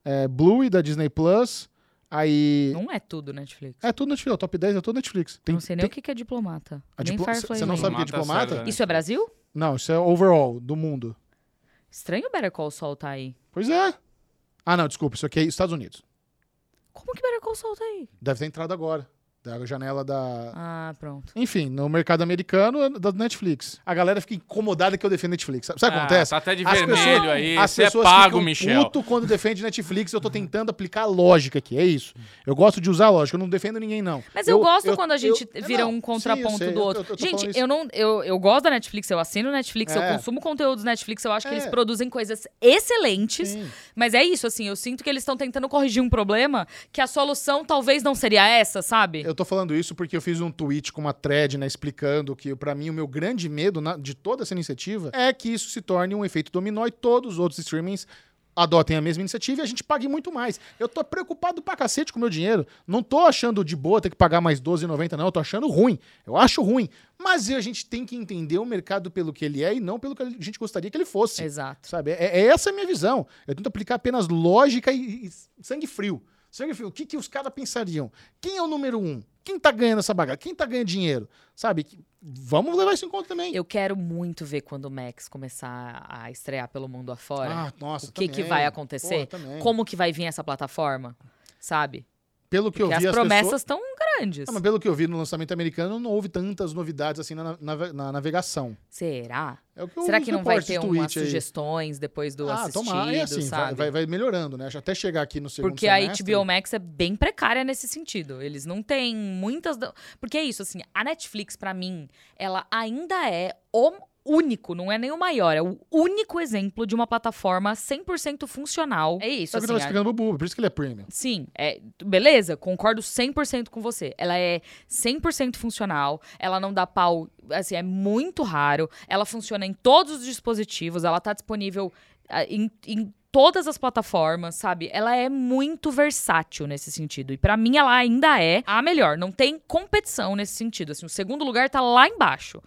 Speaker 1: É, Bluey, da Disney Plus. Aí...
Speaker 2: Não é tudo Netflix.
Speaker 1: É tudo Netflix, o top 10 é tudo Netflix. Tem,
Speaker 2: não sei nem
Speaker 1: tem-
Speaker 2: o que é diplomata.
Speaker 1: a
Speaker 2: nem
Speaker 1: diplo-
Speaker 2: Firefly
Speaker 1: Você não
Speaker 2: Lane.
Speaker 1: sabe o que é
Speaker 3: Diplomata
Speaker 1: diplomata?
Speaker 3: serve-
Speaker 2: Isso é Brasil?
Speaker 1: Não, isso é overall, do mundo.
Speaker 2: Estranho o Better Call Saul tá aí.
Speaker 1: Pois é. Ah, não, desculpa, isso aqui é Estados Unidos.
Speaker 2: Como que Better Call Saul tá aí?
Speaker 1: Deve ter entrado agora. Da janela da.
Speaker 2: Ah, pronto.
Speaker 1: Enfim, no mercado americano, é da Netflix. A galera fica incomodada que eu defendo Netflix. Sabe, o que
Speaker 3: Ah,
Speaker 1: acontece?
Speaker 3: Tá até de
Speaker 1: As
Speaker 3: vermelho
Speaker 1: pessoas-
Speaker 3: aí.
Speaker 1: As
Speaker 3: Você é
Speaker 1: pessoas
Speaker 3: pago,
Speaker 1: ficam
Speaker 3: Michel.
Speaker 1: puto quando defende Netflix. Eu tô tentando aplicar a lógica aqui. É isso. Eu gosto de usar a lógica. Eu não defendo ninguém, não.
Speaker 2: Mas eu, gosto quando a
Speaker 1: eu-
Speaker 2: gente
Speaker 1: eu-
Speaker 2: vira
Speaker 1: não,
Speaker 2: um
Speaker 1: sim, eu
Speaker 2: contraponto
Speaker 1: sei,
Speaker 2: do
Speaker 1: eu-
Speaker 2: outro.
Speaker 1: eu
Speaker 2: gente, eu não, eu, eu gosto da Netflix, eu assino Netflix, eu
Speaker 1: É.
Speaker 2: consumo conteúdos Netflix, eu acho que
Speaker 1: É.
Speaker 2: eles produzem coisas excelentes.
Speaker 1: Sim.
Speaker 2: Mas é isso, assim, eu sinto que eles estão tentando corrigir um problema que a solução talvez não seria essa, sabe?
Speaker 1: Eu tô falando isso porque eu fiz um tweet com uma thread, né, explicando que, pra mim, o meu grande medo na- de toda essa iniciativa é que isso se torne um efeito dominó e todos os outros streamings adotem a mesma iniciativa e a gente pague muito mais. Eu tô preocupado pra cacete com o meu dinheiro. Não tô achando de boa ter que pagar mais R$12,90, não. Eu tô achando ruim. Eu acho ruim. Mas a gente tem que entender o mercado pelo que ele é e não pelo que a gente gostaria que ele fosse.
Speaker 2: Exato.
Speaker 1: Sabe? É, é essa a minha visão. Eu tento aplicar apenas lógica e, e sangue frio. Frio. O que, que os caras pensariam? Quem é o número um? Quem tá ganhando essa bagaça? Quem tá ganhando dinheiro? Sabe? Vamos levar isso em conta também.
Speaker 2: Eu quero muito ver quando o Max começar a estrear pelo mundo afora.
Speaker 1: Ah, nossa,
Speaker 2: o que, que vai acontecer?
Speaker 1: Porra.
Speaker 2: Como que vai vir essa plataforma? Sabe?
Speaker 1: Pelo que eu
Speaker 2: Porque
Speaker 1: vi,
Speaker 2: as
Speaker 1: as
Speaker 2: promessas
Speaker 1: pessoas...
Speaker 2: grandes.
Speaker 1: Ah, mas pelo que eu vi no lançamento americano, não houve tantas novidades assim na, na- na navegação.
Speaker 2: Será?
Speaker 1: É que
Speaker 2: Será que não vai ter umas
Speaker 1: aí.
Speaker 2: sugestões depois do
Speaker 1: Ah,
Speaker 2: assistido,
Speaker 1: tomara. É assim, vai, vai, vai melhorando, né? Até chegar aqui no segundo
Speaker 2: Porque a
Speaker 1: semestre.
Speaker 2: HBO Max é bem precária nesse sentido. Eles não têm muitas. Porque é isso, assim, a Netflix, pra mim, ela ainda é o único, não é nem o maior, é o único exemplo de uma plataforma 100% funcional. É isso,
Speaker 1: eu
Speaker 2: assim. a-
Speaker 1: explicando pro Bubu, por isso que ele é premium.
Speaker 2: Sim, é, beleza, concordo 100% com você. Ela é 100% funcional, ela não dá pau, assim, é muito raro. Ela funciona em todos os dispositivos, ela tá disponível ah, em, em todas as plataformas, sabe? Ela é muito versátil nesse sentido. E pra mim ela ainda é a melhor, não tem competição nesse sentido. Assim, o segundo lugar tá lá embaixo.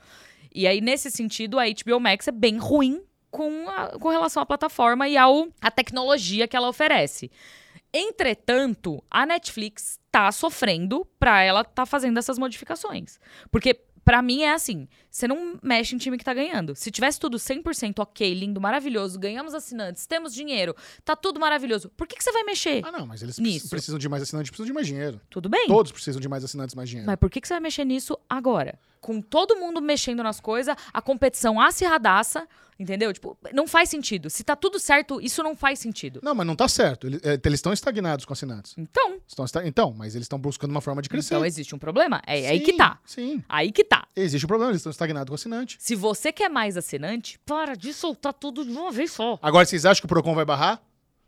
Speaker 2: E aí nesse sentido a HBO Max é bem ruim com, a- com relação à plataforma e ao a tecnologia que ela oferece. Entretanto, a Netflix tá sofrendo pra ela tá fazendo essas modificações. Porque pra mim é assim, você não mexe em time que tá ganhando. Se tivesse tudo 100% ok, lindo, maravilhoso, ganhamos assinantes, temos dinheiro, tá tudo maravilhoso, por que, que você vai mexer?
Speaker 1: Ah, não, mas eles
Speaker 2: Nisso.
Speaker 1: precisam de mais assinantes, precisam de mais dinheiro.
Speaker 2: Tudo bem.
Speaker 1: Todos precisam de mais assinantes, mais dinheiro.
Speaker 2: Mas por que, que você vai mexer nisso agora? Com todo mundo mexendo nas coisas, a competição acirradaça, entendeu? Tipo, não faz sentido. Se tá tudo certo, isso não faz sentido.
Speaker 1: Não, mas não tá certo. É, Eles estão estagnados com assinantes.
Speaker 2: Então,
Speaker 1: Estão Então, mas eles estão buscando uma forma de crescer.
Speaker 2: então existe um problema. É aí
Speaker 1: Sim,
Speaker 2: que tá.
Speaker 1: Sim.
Speaker 2: Aí que tá.
Speaker 1: Existe um problema, eles estão estagnados com assinante.
Speaker 2: Se você quer mais assinante, para de soltar tudo de uma vez só.
Speaker 1: Agora, vocês acham que o Procon vai barrar?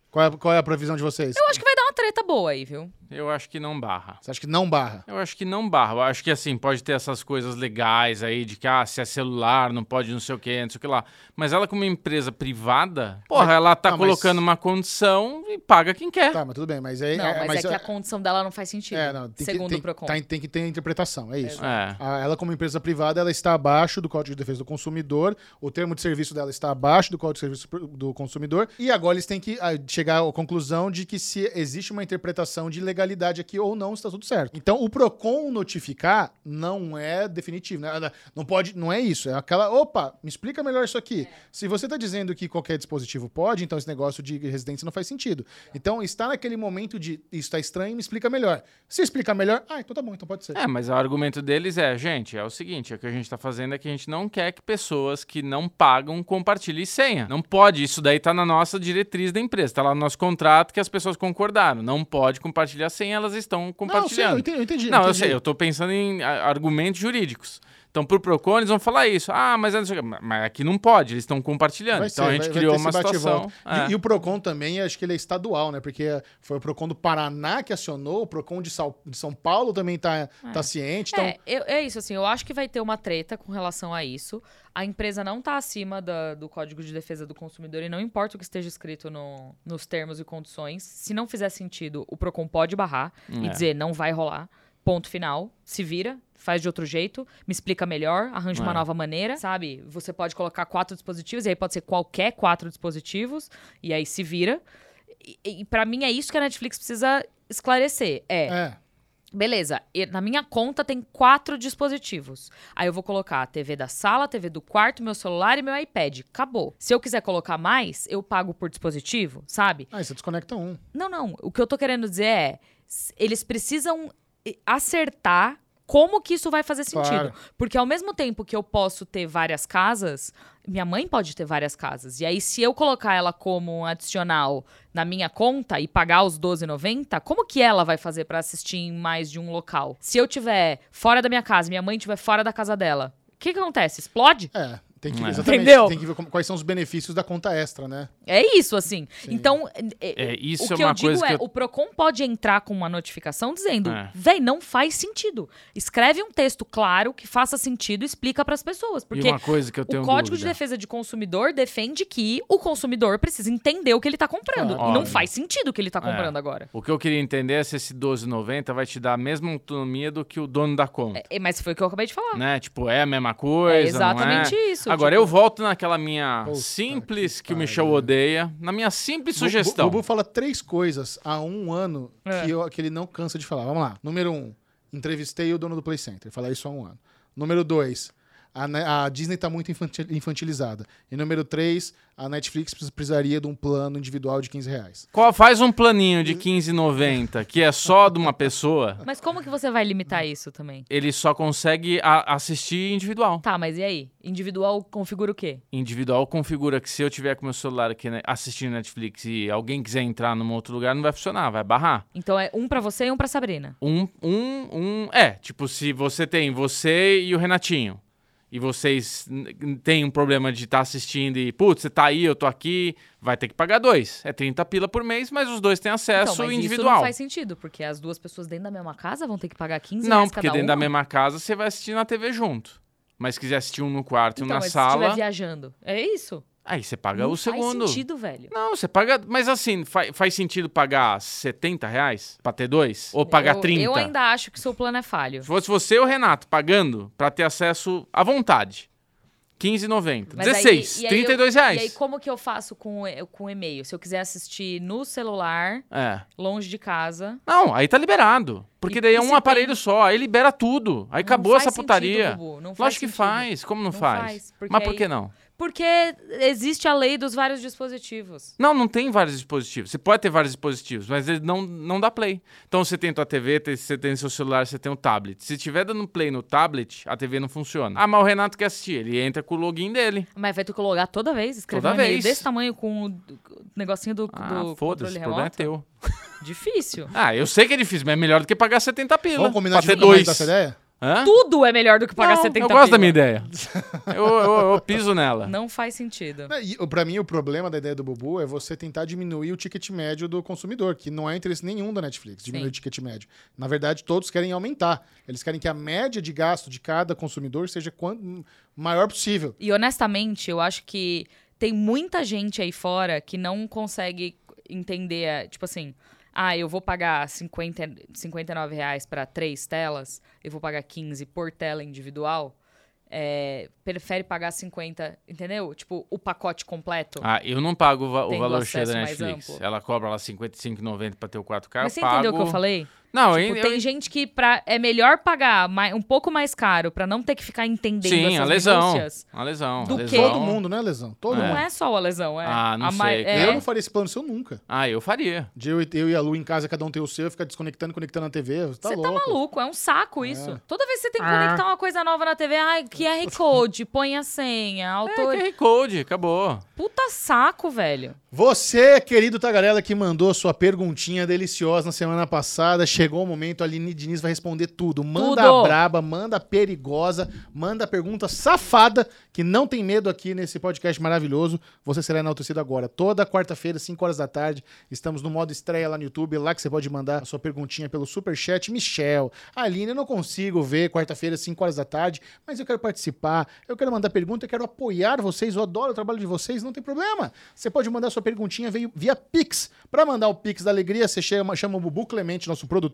Speaker 1: Qual é, qual é a previsão de vocês?
Speaker 2: Eu acho que vai dar uma treta boa aí, viu?
Speaker 3: Eu acho que não barra.
Speaker 1: Você acha que não barra?
Speaker 3: Eu acho que não barra. Eu acho que assim, pode ter essas coisas legais aí de que, ah, se é celular, não pode não sei o que, não sei o que lá. Mas ela, como empresa privada, porra,
Speaker 1: Mas-
Speaker 3: ela tá
Speaker 1: não, mas-
Speaker 3: colocando uma condição e paga quem quer.
Speaker 1: Tá, mas tudo bem. Mas aí.
Speaker 2: Não, mas, é, que
Speaker 1: é-
Speaker 2: a condição dela não faz sentido.
Speaker 1: é, não, tem
Speaker 2: segundo
Speaker 1: que, tem,
Speaker 2: o Procon.
Speaker 1: tá- tem que ter interpretação, é isso.
Speaker 3: É.
Speaker 1: Ela, como empresa privada, ela está abaixo do Código de Defesa do Consumidor, o termo de serviço dela está abaixo do Código de Serviço do Consumidor, e agora eles têm que ah, chegar à conclusão de que se existe uma interpretação de legalidade aqui ou não, está tudo certo. Então, o PROCON notificar não é definitivo, né? Não pode, não é isso, é aquela, opa, me explica melhor isso aqui. Se você está dizendo que qualquer dispositivo pode, então esse negócio de residência não faz sentido. Então, está naquele momento de, isso está estranho, me explica melhor. Se explicar melhor, ah, então tá bom, então pode ser.
Speaker 3: É, mas o argumento deles é, gente, é o seguinte, o que a gente tá fazendo é que a gente não quer que pessoas que não pagam compartilhem senha. Não pode, isso daí tá na nossa diretriz da empresa, tá lá no nosso contrato que as pessoas concordaram. Não pode compartilhar senha, elas estão
Speaker 1: Não, sim,
Speaker 3: compartilhando.
Speaker 1: eu entendi. Eu entendi
Speaker 3: Não, eu sei, eu tô pensando em argumentos jurídicos. Então, pro Procon, eles vão falar isso. Ah, mas, é mas aqui não pode, eles estão compartilhando.
Speaker 1: Vai
Speaker 3: então
Speaker 1: ser,
Speaker 3: a gente
Speaker 1: vai- vai
Speaker 3: criou
Speaker 1: ter
Speaker 3: uma
Speaker 1: e
Speaker 3: situação. é.
Speaker 1: E, e o PROCON também, acho que ele é estadual, né? Porque foi o PROCON do Paraná que acionou, o PROCON de, Sal- de São Paulo também tá, tá ciente. Então,
Speaker 2: É, eu- é isso, assim, eu acho que vai ter uma treta com relação a isso. A empresa não tá acima da- do Código de Defesa do Consumidor e não importa o que esteja escrito no- nos termos e condições. Se não fizer sentido, o PROCON pode barrar e
Speaker 3: É.
Speaker 2: dizer não vai rolar. Ponto final. Se vira, faz de outro jeito, me explica melhor, arranja uma
Speaker 3: É.
Speaker 2: nova maneira, sabe? Você pode colocar quatro dispositivos, e aí pode ser qualquer quatro dispositivos, e aí se vira. E, e para mim é isso que a Netflix precisa esclarecer. É,
Speaker 1: é.
Speaker 2: Beleza, e na minha conta tem quatro dispositivos. Aí eu vou colocar a TV da sala, a TV do quarto, meu celular e meu iPad. Acabou. Se eu quiser colocar mais, eu pago por dispositivo, sabe?
Speaker 1: Ah, você desconecta um.
Speaker 2: Não, não. O que eu tô querendo dizer é, eles precisam acertar como que isso vai fazer sentido.
Speaker 1: Claro.
Speaker 2: Porque ao mesmo tempo que eu posso ter várias casas, minha mãe pode ter várias casas. E aí, se eu colocar ela como um adicional na minha conta e pagar os R$12,90, como que ela vai fazer pra assistir em mais de um local? Se eu tiver fora da minha casa, minha mãe tiver fora da casa dela, o que, que acontece? Explode?
Speaker 1: É. Tem que,
Speaker 3: É.
Speaker 1: exatamente,
Speaker 2: Entendeu?
Speaker 1: tem que ver quais são os benefícios da conta extra, né?
Speaker 2: É isso, assim.
Speaker 1: Sim.
Speaker 2: Então, é,
Speaker 3: É, isso
Speaker 2: o
Speaker 3: é
Speaker 2: que
Speaker 3: uma
Speaker 2: eu digo
Speaker 3: coisa
Speaker 2: é,
Speaker 3: eu-
Speaker 2: o Procon pode entrar com uma notificação dizendo,
Speaker 3: É.
Speaker 2: véi, não faz sentido. Escreve um texto claro que faça sentido e explica pras pessoas, porque
Speaker 3: e uma coisa que eu tenho
Speaker 2: o Código de
Speaker 3: dúvida.
Speaker 2: Defesa de Consumidor defende que o consumidor precisa entender o que ele tá comprando. E não faz sentido o que ele tá
Speaker 3: É.
Speaker 2: comprando agora.
Speaker 3: O que eu queria entender é se esse 12,90 vai te dar a mesma autonomia do que o dono da conta.
Speaker 2: É, mas foi o que eu acabei de falar.
Speaker 3: Né? Tipo, é a mesma coisa,
Speaker 2: É exatamente
Speaker 3: não é?
Speaker 2: Isso.
Speaker 3: Agora,
Speaker 2: tipo,
Speaker 3: eu volto naquela minha
Speaker 1: Puta
Speaker 3: simples,
Speaker 1: que
Speaker 3: que, o Michel odeia, na minha simples
Speaker 1: O
Speaker 3: sugestão.
Speaker 1: Bubu fala três coisas há um ano
Speaker 2: É.
Speaker 1: que, eu- que ele não cansa de falar. Vamos lá. Número um, entrevistei o dono do Play Center. Falar isso há um ano. Número dois, a, a Disney tá muito infantil- infantilizada. E número três, a Netflix precis- precisaria de um plano individual de 15 reais.
Speaker 3: Qual, faz um planinho de 15,90 que é só de uma pessoa,
Speaker 2: Mas como que você vai limitar isso também?
Speaker 3: ele só consegue a- assistir individual.
Speaker 2: Tá, mas e aí? Individual configura o quê?
Speaker 3: Individual configura que se eu tiver com meu celular aqui né, assistindo Netflix e alguém quiser entrar num outro lugar, não vai funcionar, vai barrar.
Speaker 2: Então é um pra você e um pra Sabrina.
Speaker 3: Um, um, um. É, tipo, se você tem você e o Renatinho. E vocês têm um problema de estar assistindo e, putz, você tá aí, eu tô aqui, vai ter que pagar dois. É 30 pila por mês, mas os dois têm acesso
Speaker 2: então, mas
Speaker 3: individual.
Speaker 2: isso não faz sentido, porque as duas pessoas dentro da mesma casa vão ter que pagar 15
Speaker 3: Não, porque dentro da
Speaker 2: uma?
Speaker 3: mesma casa você vai assistir na TV junto. Mas se quiser assistir um no quarto e um
Speaker 2: Então,
Speaker 3: na
Speaker 2: mas se
Speaker 3: sala,
Speaker 2: estiver viajando, é isso?
Speaker 3: Aí você paga
Speaker 2: não
Speaker 3: o segundo.
Speaker 2: faz sentido, velho.
Speaker 3: Não, você paga. Mas assim, fa- faz sentido pagar 70 reais pra ter dois? Ou pagar
Speaker 2: eu,
Speaker 3: 30?
Speaker 2: Eu ainda acho que seu plano é falho.
Speaker 3: Se fosse você ou o Renato pagando pra ter acesso à vontade. 15,90.
Speaker 2: Mas aí-
Speaker 3: 16,
Speaker 2: e aí
Speaker 3: 32
Speaker 2: eu-
Speaker 3: reais.
Speaker 2: E aí, como que eu faço com, o com e-mail? Se eu quiser assistir no celular,
Speaker 3: É.
Speaker 2: longe de casa.
Speaker 3: Não, aí tá liberado. Porque
Speaker 2: E-
Speaker 3: daí é um aparelho
Speaker 2: tem-
Speaker 3: só, aí libera tudo. Aí
Speaker 2: Não
Speaker 3: acabou
Speaker 2: faz
Speaker 3: essa
Speaker 2: sentido,
Speaker 3: putaria.
Speaker 2: Bubu, não faz
Speaker 3: Lógico que
Speaker 2: sentido.
Speaker 3: faz. Como não,
Speaker 2: Não
Speaker 3: faz?
Speaker 2: faz, porque
Speaker 3: Mas por
Speaker 2: aí-
Speaker 3: que não?
Speaker 2: Porque existe a lei dos vários dispositivos.
Speaker 3: Não, não tem vários dispositivos. Você pode ter vários dispositivos, mas ele não, não dá play. Então você tem tua TV, você tem seu celular, você tem o tablet. Se tiver dando play no tablet, a TV não funciona. Ah, mas o Renato quer assistir. Ele entra com o login dele.
Speaker 2: Mas vai ter que logar toda vez, escrever
Speaker 3: Toda
Speaker 2: um
Speaker 3: vez.
Speaker 2: desse tamanho com o negocinho do,
Speaker 3: Ah,
Speaker 2: do
Speaker 3: foda-se,
Speaker 2: controle
Speaker 3: o problema é teu.
Speaker 2: Difícil.
Speaker 3: Ah, eu sei que é difícil, mas é melhor do que pagar 70 pila.
Speaker 1: Vamos combinar
Speaker 3: pra
Speaker 1: de
Speaker 3: ter dois.
Speaker 1: essa ideia?
Speaker 3: Hã?
Speaker 2: Tudo é melhor do que pagar
Speaker 3: Não,
Speaker 2: 70
Speaker 3: eu gosto da
Speaker 2: pila.
Speaker 3: minha ideia. eu, eu- eu piso nela.
Speaker 2: Não faz sentido.
Speaker 1: Pra mim, o problema da ideia do Bubu é você tentar diminuir o ticket médio do consumidor, que não é interesse nenhum da Netflix, diminuir
Speaker 2: Sim.
Speaker 1: o ticket médio. Na verdade, todos querem aumentar. Eles querem que a média de gasto de cada consumidor seja quanto maior possível.
Speaker 2: E honestamente, eu acho que tem muita gente aí fora que não consegue entender, é, tipo assim, ah, eu vou pagar 50, 59 reais para três telas, eu vou pagar 15 por tela individual. é, prefere pagar 50, entendeu? Tipo, o pacote completo.
Speaker 3: Ah, eu não pago o, va- o valor cheio da Netflix. Ela cobra lá R$ 55,90 pra ter o 4K.
Speaker 2: Mas você
Speaker 3: pago...
Speaker 2: entendeu o que eu falei?
Speaker 3: Não,
Speaker 2: Tipo,
Speaker 3: eu,
Speaker 2: tem
Speaker 3: eu-
Speaker 2: gente que pra, é melhor pagar mai- um pouco mais caro pra não ter que ficar entendendo
Speaker 3: Sim,
Speaker 2: essas
Speaker 3: a lesão. A lesão.
Speaker 2: Do
Speaker 3: a
Speaker 2: que-
Speaker 3: lesão.
Speaker 1: Todo mundo, né, Lesão? Todo
Speaker 3: É.
Speaker 2: Não é só a lesão, é.
Speaker 3: Ah, não
Speaker 2: a ma-
Speaker 3: sei,
Speaker 2: é-
Speaker 1: Eu não faria esse plano seu nunca.
Speaker 3: Ah, eu faria.
Speaker 1: De eu, e- eu e a Lu em casa, cada um tem o seu, ficar desconectando, conectando na TV. Você tá
Speaker 2: Você
Speaker 1: louco.
Speaker 2: tá maluco, é um saco isso.
Speaker 1: É.
Speaker 2: Toda vez que você tem que
Speaker 3: Ah.
Speaker 2: conectar uma coisa nova na TV, ai, QR Code, põe a senha, autor.
Speaker 3: É, QR Code, acabou.
Speaker 2: Puta saco, velho.
Speaker 1: Você, querido Tagarela, que mandou sua perguntinha deliciosa na semana passada, chegou o momento, a Aline Diniz vai responder tudo. Manda
Speaker 2: Tudo.
Speaker 1: a braba, manda a perigosa, manda a pergunta safada, que não tem medo aqui nesse podcast maravilhoso. Você será enaltecido agora. Toda quarta-feira, 5 horas da tarde, estamos no modo estreia lá no YouTube, lá que você pode mandar a sua perguntinha pelo Superchat. Michel, Aline, eu não consigo ver quarta-feira, 5 horas da tarde, mas eu quero participar, eu quero mandar pergunta, eu quero apoiar vocês, eu adoro o trabalho de vocês, não tem problema. Você pode mandar sua perguntinha via Pix. Para mandar o Pix da Alegria, você chama, chama o Bubu Clemente, nosso produtor,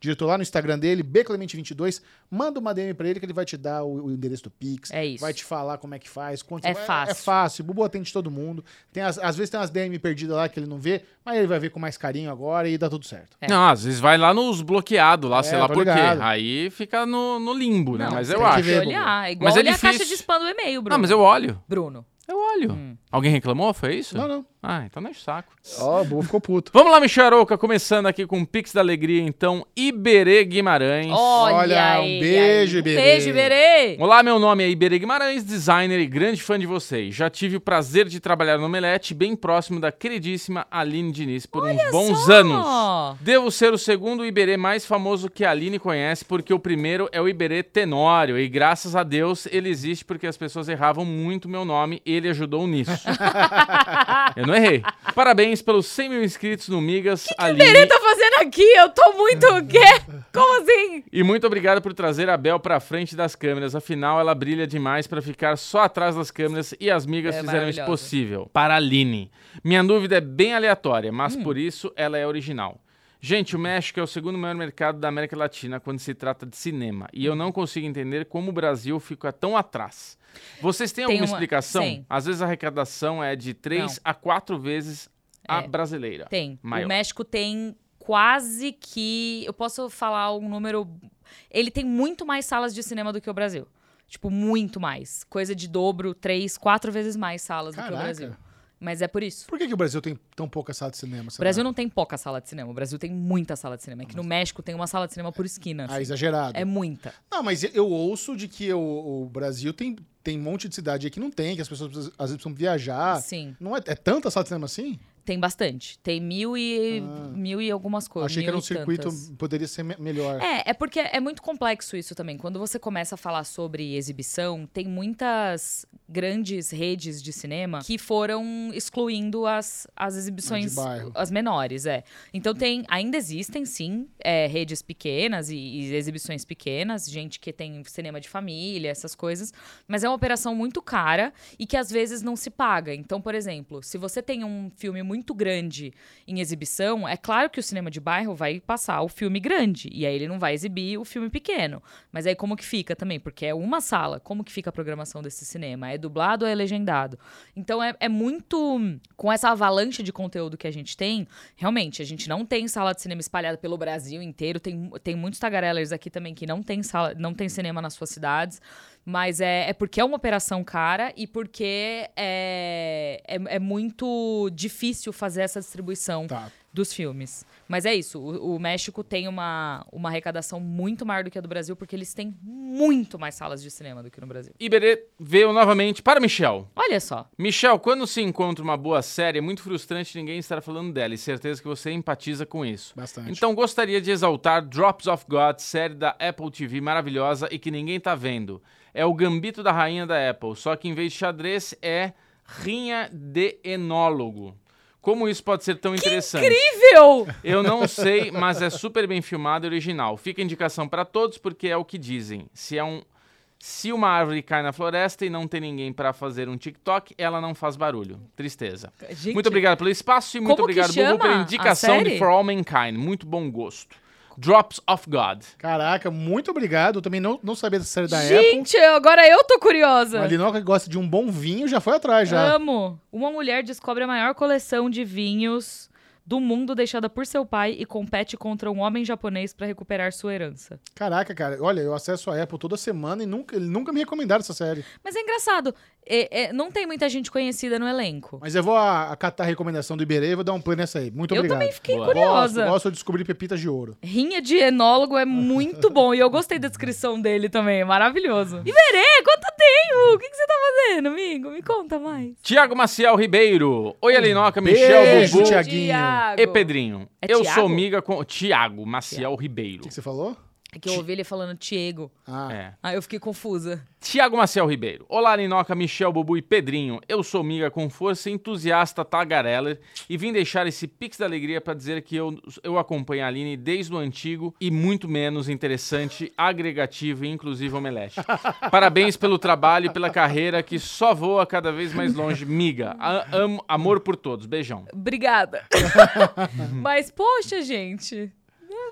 Speaker 1: diretor lá no Instagram dele, bclemente22, manda uma DM pra ele que ele vai te dar o, o endereço do Pix.
Speaker 2: É isso.
Speaker 1: Vai te falar como é que faz. Quanto
Speaker 2: É
Speaker 1: vai-
Speaker 2: fácil.
Speaker 1: É fácil. O Bubu atende todo mundo. Tem as- às vezes tem umas DM perdidas lá que ele não vê, mas ele vai ver com mais carinho agora e dá tudo certo.
Speaker 2: É.
Speaker 3: Não, às vezes vai lá nos bloqueados, lá,
Speaker 1: É,
Speaker 3: sei lá por quê. Aí fica no, no limbo, né?
Speaker 2: Não,
Speaker 3: Mas eu
Speaker 2: tem
Speaker 3: acho.
Speaker 2: que
Speaker 1: ver,
Speaker 2: olhar. É igual
Speaker 3: Mas é
Speaker 2: olhar a caixa de
Speaker 3: difícil.
Speaker 2: spam do e-mail, Bruno.
Speaker 3: Não, mas eu olho.
Speaker 2: Bruno.
Speaker 3: Eu olho.
Speaker 2: Hum.
Speaker 3: Alguém reclamou? Foi isso?
Speaker 1: Não, não.
Speaker 3: Ah, então não é saco.
Speaker 1: Ó, o Bubu ficou puto.
Speaker 3: Vamos lá, Micharouca, começando aqui com o Pix da Alegria, então, Iberê Guimarães.
Speaker 2: Olha,
Speaker 1: Olha, um beijo,
Speaker 2: aí.
Speaker 1: Iberê.
Speaker 2: Um beijo, Iberê.
Speaker 3: Olá, meu nome é Iberê Guimarães, designer e grande fã de vocês. Já tive o prazer de trabalhar no Omelete, bem próximo da queridíssima Aline Diniz, por uns bons
Speaker 2: só!
Speaker 3: anos. Devo ser o segundo Iberê mais famoso que a Aline conhece, porque o primeiro é o Iberê Tenório, e graças a Deus ele existe porque as pessoas erravam muito meu nome, ele ajudou nisso. Eu não errei. Parabéns pelos 100 mil inscritos no Migas, Aline.
Speaker 2: Iberê tá fazendo aqui? Eu tô muito... Quê? Como assim?
Speaker 3: E muito obrigado por trazer a Bel pra frente das câmeras. Afinal, ela brilha demais pra ficar só atrás das câmeras e as migas
Speaker 2: É
Speaker 3: fizeram isso possível. Para a Aline. Minha dúvida é bem aleatória, mas
Speaker 2: Hum.
Speaker 3: por isso ela é original. Gente, o México é o segundo maior mercado da América Latina quando se trata de cinema. E eu não consigo entender como o Brasil fica tão atrás. Vocês têm
Speaker 2: Tem
Speaker 3: alguma
Speaker 2: uma-
Speaker 3: explicação?
Speaker 2: Sim.
Speaker 3: Às vezes a arrecadação é de 3
Speaker 2: Não.
Speaker 3: a 4 vezes a
Speaker 2: É.
Speaker 3: brasileira.
Speaker 2: Tem.
Speaker 3: Maior.
Speaker 2: O México tem quase que. Eu posso falar um número. Ele tem muito mais salas de cinema do que o Brasil. Tipo, muito mais. Coisa de dobro, três, quatro vezes mais salas do que o
Speaker 1: Caraca.
Speaker 2: Brasil. Mas é por isso.
Speaker 1: Por que, que o Brasil tem tão pouca sala de cinema?
Speaker 2: O? Brasil não tem pouca sala de cinema. O Brasil tem muita sala de cinema. É que no México tem uma sala de cinema por esquina.
Speaker 1: Ah,
Speaker 2: assim.
Speaker 1: exagerado.
Speaker 2: É muita.
Speaker 1: Não, mas eu ouço de que o, o Brasil tem, tem um monte de cidade aí que não tem, que as pessoas às vezes precisam viajar.
Speaker 2: Sim.
Speaker 1: Não é, é tanta sala de cinema assim?
Speaker 2: Tem bastante. Tem mil e,
Speaker 1: Ah.
Speaker 2: mil e algumas coisas.
Speaker 1: Achei que era um circuito,
Speaker 2: tantas.
Speaker 1: poderia ser me- melhor.
Speaker 2: É, é porque é muito complexo isso também. Quando você começa a falar sobre exibição, tem muitas grandes redes de cinema que foram excluindo as, as exibições, as menores, é. Então tem, ainda existem sim é, redes pequenas e, e exibições pequenas, gente que tem cinema de família, essas coisas, mas é uma operação muito cara e que às vezes não se paga. Então, por exemplo, se você tem um filme muito grande em exibição, é claro que o cinema de bairro vai passar o filme grande e aí ele não vai exibir o filme pequeno. Mas aí como que fica também? Porque é uma sala. Como que fica a programação desse cinema? É dublado ou é legendado? Então é, é muito com essa avalanche de conteúdo que a gente tem. Realmente a gente não tem sala de cinema espalhada pelo Brasil inteiro. Tem, tem muitos tagarellers aqui também que não tem sala, não tem cinema nas suas cidades. Mas é, é porque é uma operação cara e porque é, é, é muito difícil fazer essa distribuição
Speaker 1: Tá.
Speaker 2: Dos filmes. Mas é isso, o, o México tem uma, uma arrecadação muito maior do que a do Brasil, porque eles têm muito mais salas de cinema do que no Brasil.
Speaker 3: Iberê veio novamente para Michel.
Speaker 2: Olha só.
Speaker 3: Michel, quando se encontra uma boa série, é muito frustrante ninguém estar falando dela, e certeza que você empatiza com isso.
Speaker 1: Bastante.
Speaker 3: Então gostaria de exaltar Drops of God, série da Apple TV maravilhosa e que ninguém tá vendo. É o gambito da rainha da Apple, só que em vez de xadrez é rinha de enólogo. Como isso pode ser tão interessante?
Speaker 2: Incrível!
Speaker 3: Eu não sei, mas é super bem filmado e original. Fica a indicação para todos porque é o que dizem. Se é um se uma árvore cai na floresta e não tem ninguém para fazer um TikTok, ela não faz barulho. Tristeza.
Speaker 2: Gente,
Speaker 3: Muito obrigado pelo espaço e muito
Speaker 2: que
Speaker 3: obrigado,
Speaker 2: chama
Speaker 3: pela indicação de? For All Mankind. Muito bom gosto. Drops of God.
Speaker 1: Caraca, muito obrigado. Eu também não, não sabia dessa série da Apple.
Speaker 2: Gente, agora eu tô curiosa.
Speaker 1: A Linoca que gosta de um bom vinho já foi atrás já.
Speaker 2: Amo. Uma mulher descobre a maior coleção de vinhos do mundo deixada por seu pai e compete contra um homem japonês pra recuperar sua herança.
Speaker 1: Caraca, cara. Olha, eu acesso a Apple toda semana e nunca, ele nunca me recomendaram essa série.
Speaker 2: Mas é engraçado, é- é- não tem muita gente conhecida no elenco.
Speaker 1: Mas eu vou a- acatar a recomendação do Iberê e vou dar um play nessa aí. Muito
Speaker 2: eu
Speaker 1: obrigado.
Speaker 2: também fiquei
Speaker 3: Boa.
Speaker 2: curiosa.
Speaker 1: Gosto, gosto de descobrir pepitas de ouro.
Speaker 2: Rinha de enólogo é muito bom. E eu gostei da descrição dele também. É maravilhoso. Iberê, quanto tempo? O que, que você tá fazendo, amigo? Me conta mais.
Speaker 3: Tiago Maciel Ribeiro. Oi, Alinoca,
Speaker 1: beijo,
Speaker 3: Michel, Bubu
Speaker 1: Thiaguinho.
Speaker 2: Tiago.
Speaker 3: e Pedrinho.
Speaker 2: É
Speaker 3: eu
Speaker 2: Thiago?
Speaker 3: sou amiga com... Tiago Maciel
Speaker 1: O
Speaker 3: Ribeiro.
Speaker 1: que, que você falou?
Speaker 2: É que eu ouvi ele falando Diego.
Speaker 1: Ah,
Speaker 3: É.
Speaker 2: Aí eu fiquei confusa.
Speaker 3: Tiago Maciel Ribeiro. Olá, Linoca, Michel, Bubu e Pedrinho. Eu sou miga com força, entusiasta tagareller e vim deixar esse pix da alegria para dizer que eu, eu acompanho a Aline desde o antigo e muito menos interessante, agregativo e inclusive omelete. Parabéns pelo trabalho e pela carreira que só voa cada vez mais longe. Miga, a- amo, amor por todos. Beijão.
Speaker 2: Obrigada. Mas, poxa, gente.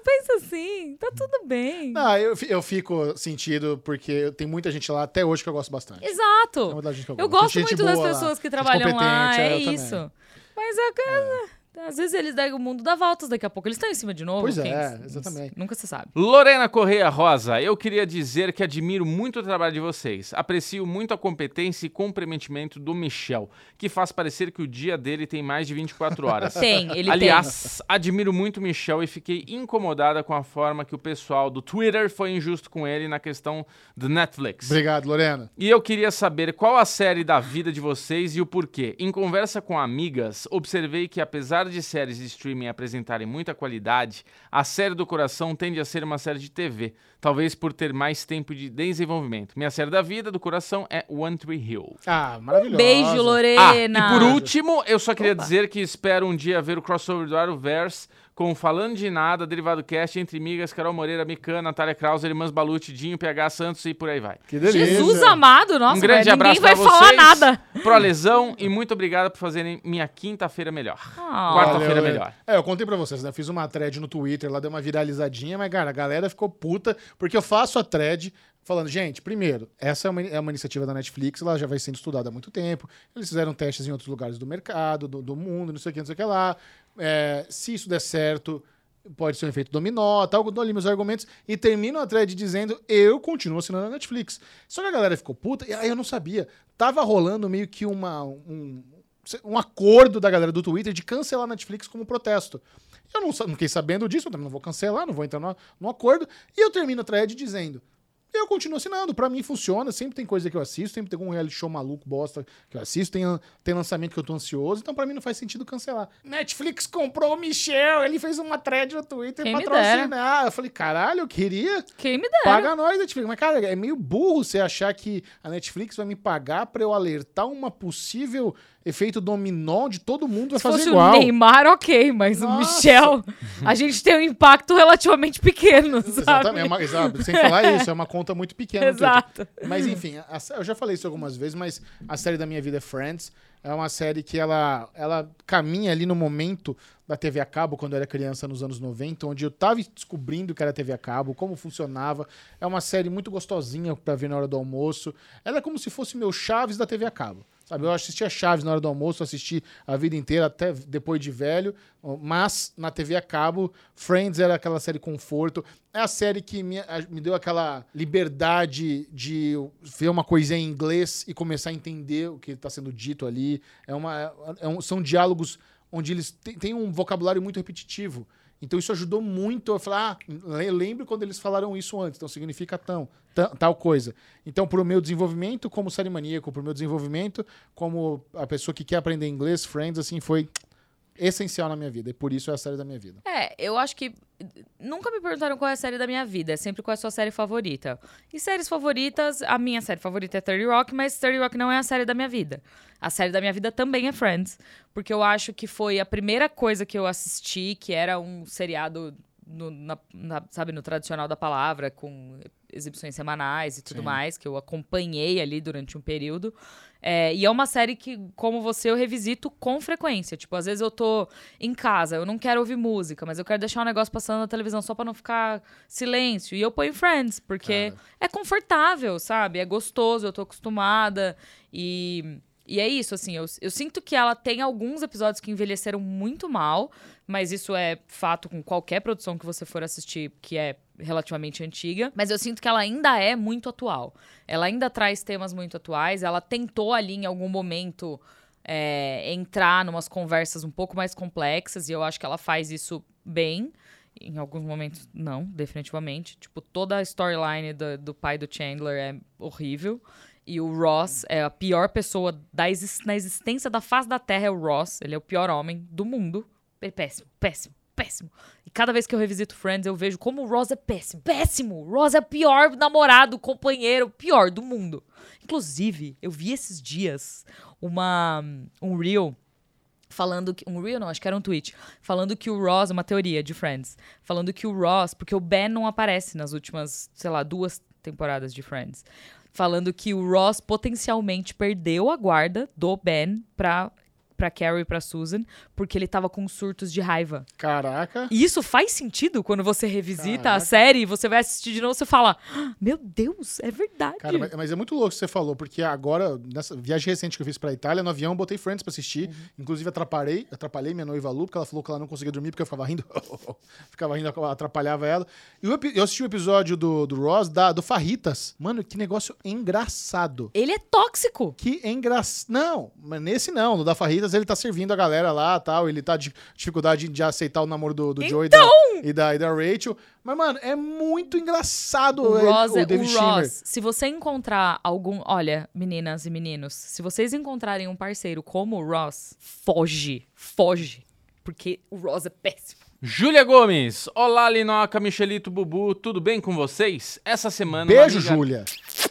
Speaker 2: Pensa assim. Tá tudo bem.
Speaker 1: Não, eu, eu fico sentido porque tem muita gente lá até hoje que eu gosto bastante. É
Speaker 2: Exato.
Speaker 1: que eu,
Speaker 2: Eu
Speaker 1: gosto.
Speaker 2: gosto
Speaker 1: Tem gente
Speaker 2: muito das
Speaker 1: boa lá,
Speaker 2: pessoas que trabalham lá.
Speaker 1: competente,
Speaker 2: É,
Speaker 1: eu também.
Speaker 2: isso. Mas a casa. Às vezes eles dão o mundo dá voltas daqui a pouco. Eles estão em cima de novo.
Speaker 1: Pois é, exatamente.
Speaker 2: Nunca se sabe.
Speaker 3: Lorena Correia Rosa, eu queria dizer que admiro muito o trabalho de vocês. Aprecio muito a competência e comprometimento do Michel, que faz parecer que o dia dele tem mais de 24 horas.
Speaker 2: Tem, ele
Speaker 3: Aliás, admiro muito o Michel e fiquei incomodada com a forma que o pessoal do Twitter foi injusto com ele na questão do Netflix.
Speaker 1: Obrigado, Lorena.
Speaker 3: E eu queria saber qual a série da vida de vocês e o porquê. Em conversa com amigas, observei que apesar de séries de streaming apresentarem muita qualidade, a série do coração tende a ser uma série de TV, talvez por ter mais tempo de desenvolvimento. Minha série da vida do coração é One Tree Hill.
Speaker 1: Ah, maravilhosa.
Speaker 2: Beijo,
Speaker 3: Ah,
Speaker 2: Lorena.
Speaker 3: e por último, eu só queria dizer que espero um dia ver o crossover do Arrowverse com Falando de Nada, Derivado Cast, Entre Migas, Carol Moreira, Mikan, Natália Krauser, Irmãs Balucci, Dinho, PH Santos e por aí vai.
Speaker 1: Que delícia.
Speaker 2: Jesus amado, nossa,
Speaker 3: um grande
Speaker 2: velho,
Speaker 3: abraço
Speaker 2: ninguém vai
Speaker 3: pra
Speaker 2: falar
Speaker 3: vocês.
Speaker 2: nada.
Speaker 3: Pro lesão e muito obrigado por fazerem minha quinta-feira melhor.
Speaker 2: Ah.
Speaker 3: Quarta-feira melhor.
Speaker 1: É, eu contei pra vocês, né? Fiz uma thread no Twitter, lá deu uma viralizadinha, mas, cara, a galera ficou puta, porque eu faço a thread falando, gente, primeiro, essa é uma, é uma iniciativa da Netflix, ela já vai sendo estudada há muito tempo. Eles fizeram testes em outros lugares do mercado, do, do mundo, não sei o que, não sei o que lá. É, se isso der certo, pode ser um efeito dominó, tal, dou ali meus argumentos e termino a thread dizendo eu continuo assinando a Netflix. Só que a galera ficou puta, e aí eu não sabia. Tava rolando meio que uma, um, um acordo da galera do Twitter de cancelar a Netflix como protesto. Eu não, não fiquei sabendo disso, eu também não vou cancelar, não vou entrar no, no acordo. E eu termino a thread dizendo: eu continuo assinando, pra mim funciona, sempre tem coisa que eu assisto, sempre tem algum reality show maluco, bosta que eu assisto, tem, tem lançamento que eu tô ansioso, então pra mim não faz sentido cancelar. Netflix comprou o Michel, ele fez uma thread no Twitter
Speaker 2: Quem
Speaker 1: patrocinar. Eu falei, caralho, eu queria.
Speaker 2: Quem me dera.
Speaker 1: Paga nós, Netflix. Mas, cara, é meio burro você achar que a Netflix vai me pagar pra eu alertar uma possível efeito dominó de todo mundo vai
Speaker 2: Se
Speaker 1: fazer
Speaker 2: fosse
Speaker 1: igual.
Speaker 2: o Neymar, ok, mas o
Speaker 1: Nossa.
Speaker 2: Michel, a gente tem um impacto relativamente pequeno, sabe?
Speaker 1: Exatamente, é uma- exato, sem falar isso, é uma conta muito pequena.
Speaker 2: Exato.
Speaker 1: Mas enfim, a- eu já falei isso algumas vezes, mas a série da minha vida é Friends. É uma série que ela, ela caminha ali no momento da TV a cabo, quando eu era criança, nos anos 90, onde eu tava descobrindo que era TV a cabo, como funcionava. É uma série muito gostosinha pra ver na hora do almoço. Ela é como se fosse meu Chaves da TV a cabo. Sabe, eu assistia Chaves na hora do almoço, assisti a vida inteira, até depois de velho, mas na TV a cabo, Friends era aquela série conforto. É a série que me, me deu aquela liberdade de ver uma coisinha em inglês e começar a entender o que está sendo dito ali. É uma, é um- são diálogos onde eles têm um vocabulário muito repetitivo. Então isso ajudou muito a falar, ah, le- lembro quando eles falaram isso antes, então significa tão, ta- tal coisa. Então, pro meu desenvolvimento como série maníaco, pro meu desenvolvimento como a pessoa que quer aprender inglês, Friends, assim, foi essencial na minha vida. E por isso é a série da minha vida.
Speaker 2: É, eu acho que. Nunca me perguntaram qual é a série da minha vida, é sempre qual é a sua série favorita. E séries favoritas, a minha série favorita é 30 Rock, mas 30 Rock não é a série da minha vida. A série da minha vida também é Friends, porque eu acho que foi a primeira coisa que eu assisti, que era um seriado, no, na- na- sabe, no tradicional da palavra, com exibições semanais e tudo
Speaker 1: Sim.
Speaker 2: mais, que eu acompanhei ali durante um período. É, e é uma série que, como você, eu revisito com frequência. Tipo, às vezes eu tô em casa, eu não quero ouvir música, mas eu quero deixar um negócio passando na televisão só pra não ficar silêncio. E eu ponho Friends, porque é confortável, sabe? É gostoso, eu tô acostumada. E, e é isso, assim, eu, eu sinto que ela tem alguns episódios que envelheceram muito mal, mas isso é fato com qualquer produção que você for assistir que é relativamente antiga. Mas eu sinto que ela ainda é muito atual. Ela ainda traz temas muito atuais. Ela tentou ali em algum momento é, entrar numas conversas um pouco mais complexas, e eu acho que ela faz isso bem. Em alguns momentos, não, definitivamente. Tipo, toda a storyline do, do pai do Chandler é horrível. E o Ross é a pior pessoa da exis- na existência da face da Terra, é o Ross. Ele é o pior homem do mundo. É péssimo, péssimo, péssimo. E cada vez que eu revisito Friends, eu vejo como o Ross é péssimo. Péssimo! O Ross é o pior namorado, companheiro, pior do mundo. Inclusive, eu vi esses dias uma um reel falando que um reel não, acho que era um tweet, falando que o Ross, uma teoria de Friends, falando que o Ross, porque o Ben não aparece nas últimas, sei lá, duas temporadas de Friends, falando que o Ross potencialmente perdeu a guarda do Ben pra para Carrie e pra Susan, porque ele tava com surtos de raiva.
Speaker 1: Caraca.
Speaker 2: E isso faz sentido quando você revisita a
Speaker 1: Caraca.
Speaker 2: série e você vai assistir de novo, você fala: "Ah, "Meu Deus, é verdade".
Speaker 1: Cara, mas, mas é muito louco o que você falou, porque agora, nessa viagem recente que eu fiz pra Itália, no avião eu botei Friends pra assistir. Inclusive, atrapalhei, atrapalhei minha noiva Lu, porque ela falou que ela não conseguia dormir porque eu ficava rindo. ficava rindo, atrapalhava ela. E epi- eu assisti o episódio do, do Ross, da, do Farritas. Mano, que negócio engraçado.
Speaker 2: Ele é tóxico.
Speaker 1: Que engraçado. Não, mas nesse não. No da Farritas ele tá servindo a galera lá tal. Ele tá de dificuldade de aceitar o namoro do, do Joey e da- e, da, e da Rachel. Mas, mano, é muito engraçado
Speaker 2: O
Speaker 1: ele-
Speaker 2: Ross,
Speaker 1: o
Speaker 2: é-
Speaker 1: David
Speaker 2: o. Ross, se você encontrar algum. Olha, meninas e meninos, se vocês encontrarem um parceiro como o Ross, foge. Foge. Porque o Ross é péssimo.
Speaker 3: Júlia Gomes, olá Linoca, Michelito, Bubu, tudo bem com vocês? Essa semana
Speaker 1: Beijo,
Speaker 3: amiga-
Speaker 1: Júlia.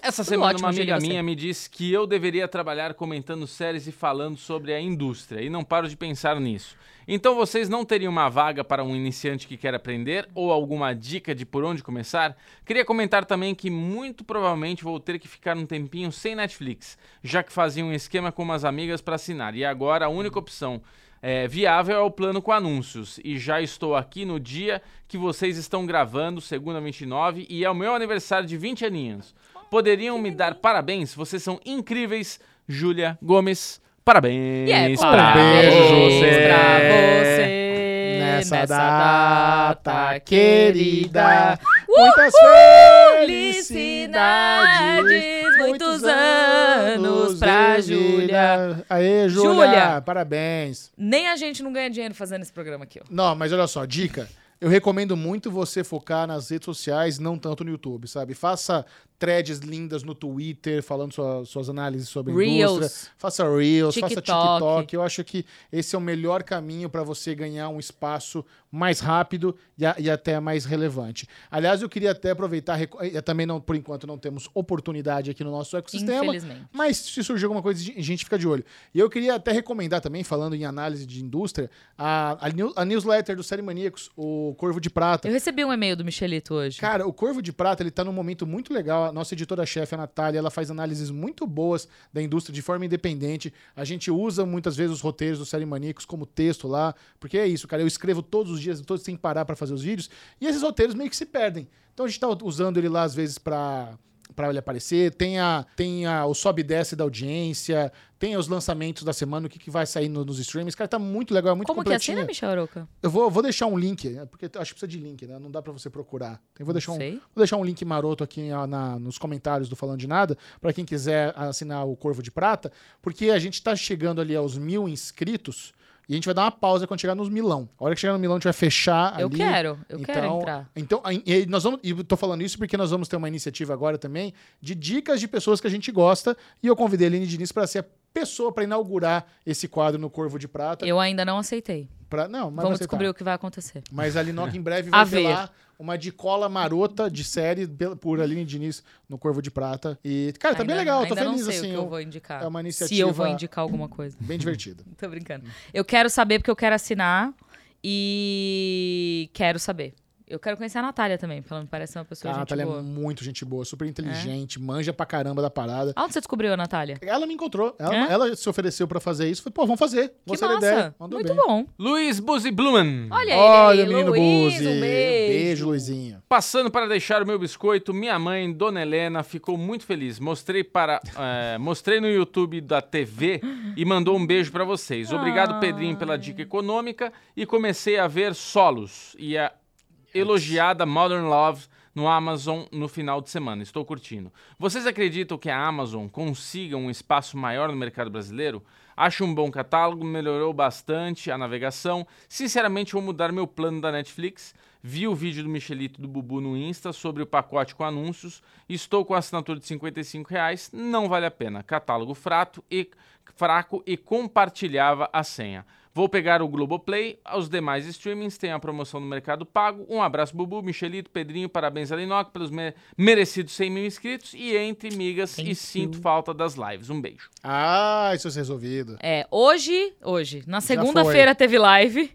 Speaker 3: Essa semana
Speaker 2: ótimo,
Speaker 3: uma amiga minha me disse que eu deveria trabalhar comentando séries e falando sobre a indústria, e não paro de pensar nisso. Então vocês não teriam uma vaga para um iniciante que quer aprender ou alguma dica de por onde começar? Queria comentar também que muito provavelmente vou ter que ficar um tempinho sem Netflix, já que fazia um esquema com umas amigas para assinar, e agora a única opção é, viável é o plano com anúncios. E já estou aqui no dia que vocês estão gravando, segunda 29, e é o meu aniversário de 20 aninhos. Poderiam me dar parabéns? Vocês são incríveis, Júlia Gomes. Parabéns
Speaker 2: E é
Speaker 1: Um
Speaker 3: pra
Speaker 1: beijo,
Speaker 3: você.
Speaker 2: pra você.
Speaker 1: Nessa data querida.
Speaker 2: Uh,
Speaker 1: Muitas felicidades.
Speaker 2: Felicidades, muitos anos pra Júlia.
Speaker 1: Aê, Júlia.
Speaker 2: Júlia.
Speaker 1: Parabéns.
Speaker 2: Nem a gente não ganha dinheiro fazendo esse programa aqui, ó.
Speaker 1: Não, mas olha só, dica. Eu recomendo muito você focar nas redes sociais, não tanto no YouTube, sabe? Faça threads lindas no Twitter, falando sua- suas análises sobre a
Speaker 2: Reels.
Speaker 1: indústria. Faça Reels, faça
Speaker 2: TikTok.
Speaker 1: TikTok. Eu acho que esse é o melhor caminho para você ganhar um espaço mais rápido e, a- e até mais relevante. Aliás, eu queria até aproveitar, eh, também não, por enquanto não temos oportunidade aqui no nosso ecossistema,
Speaker 2: Infelizmente.
Speaker 1: mas se surgir alguma coisa, a gente fica de olho. E eu queria até recomendar também, falando em análise de indústria, a, a, new- a newsletter do Série Maníacos, o Corvo de Prata.
Speaker 2: Eu recebi um e-mail do Michelito hoje.
Speaker 1: Cara, o Corvo de Prata, ele tá num momento muito legal. Nossa editora-chefe, a Natália, ela faz análises muito boas da indústria de forma independente. A gente usa muitas vezes os roteiros do Série Maníacos como texto lá, porque é isso, cara. Eu escrevo todos os dias, todos sem parar pra fazer os vídeos, e esses roteiros meio que se perdem. Então a gente tá usando ele lá, às vezes, pra para ele aparecer, tem, a, tem a, o sobe e desce da audiência, tem os lançamentos da semana, o que, que vai sair no- nos streams. Cara, tá muito legal, é muito
Speaker 2: Como que
Speaker 1: completinho.
Speaker 2: assina, Michel Aroca?
Speaker 1: Eu vou, vou deixar um link, né, porque acho que precisa de link, né? Não dá pra você procurar. Eu vou deixar um. Vou deixar um link maroto aqui na- nos comentários do Falando de Nada, para quem quiser assinar o Corvo de Prata, porque a gente tá chegando ali aos mil inscritos E a gente vai dar uma pausa quando chegar nos Milão. A hora que chegar no Milão, a gente vai fechar
Speaker 2: Eu
Speaker 1: ali.
Speaker 2: quero, eu
Speaker 1: então,
Speaker 2: quero entrar.
Speaker 1: Então, e nós vamos. E eu tô falando isso porque nós vamos ter uma iniciativa agora também de dicas de pessoas que a gente gosta. E eu convidei a Aline Diniz para ser a pessoa para inaugurar esse quadro no Corvo de Prata.
Speaker 2: Eu ainda não aceitei.
Speaker 1: Pra, não, mas
Speaker 2: Vamos descobrir
Speaker 1: tá.
Speaker 2: o que vai acontecer.
Speaker 1: Mas a Linoca em breve vai
Speaker 2: ver.
Speaker 1: revelar uma dicola marota de série por Aline Diniz no Corvo de Prata. E, cara, tá bem
Speaker 2: Ainda-
Speaker 1: legal, eu tô
Speaker 2: ainda
Speaker 1: feliz
Speaker 2: não sei
Speaker 1: assim.
Speaker 2: o que eu vou indicar.
Speaker 1: é uma
Speaker 2: Se eu
Speaker 1: iniciativa-
Speaker 2: vou indicar alguma coisa.
Speaker 1: Bem divertida.
Speaker 2: Tô brincando. Eu quero saber porque eu quero assinar e quero saber. Eu quero conhecer a Natália também, porque ela me parece uma pessoa
Speaker 1: a
Speaker 2: gente
Speaker 1: Natália
Speaker 2: boa.
Speaker 1: é muito gente boa, super inteligente, manja pra caramba da parada.
Speaker 2: Aonde você descobriu a Natália?
Speaker 1: Ela me encontrou, ela,
Speaker 2: É?
Speaker 1: ela se ofereceu pra fazer isso. Falei, pô, vamos fazer.
Speaker 2: Que
Speaker 1: Gostei da
Speaker 2: massa!
Speaker 1: ideia. Mandou
Speaker 2: Muito
Speaker 1: bem.
Speaker 2: bom.
Speaker 3: Luiz Buzi Blumen.
Speaker 2: Olha,
Speaker 1: Olha,
Speaker 2: ele aí,
Speaker 1: menino
Speaker 2: Luiz,
Speaker 1: Buzi.
Speaker 2: um beijo.
Speaker 1: Beijo, Luizinho.
Speaker 3: Passando para deixar o meu biscoito, minha mãe, Dona Helena, ficou muito feliz. Mostrei para, eh, mostrei no YouTube da TV e mandou um beijo para vocês. Obrigado, Pedrinho, pela dica econômica e comecei a ver solos e a elogiada Modern Love no Amazon no final de semana. Estou curtindo. Vocês acreditam que a Amazon consiga um espaço maior no mercado brasileiro? Acho um bom catálogo, melhorou bastante a navegação. Sinceramente, vou mudar meu plano da Netflix. Vi o vídeo do Michelito do Bubu no Insta sobre o pacote com anúncios. Estou com a assinatura de 55 reais. Não vale a pena. Catálogo fraco e, fraco e compartilhava a senha. Vou pegar o Globoplay, os demais streamings têm a promoção no Mercado Pago. Um abraço, Bubu, Michelito, Pedrinho, parabéns a Linoc pelos me- merecidos 100 mil inscritos e entre migas
Speaker 2: Thank
Speaker 3: e
Speaker 2: you.
Speaker 3: sinto falta das lives. Um beijo.
Speaker 1: Ah, isso é resolvido.
Speaker 2: É, hoje, hoje, na segunda-feira teve live.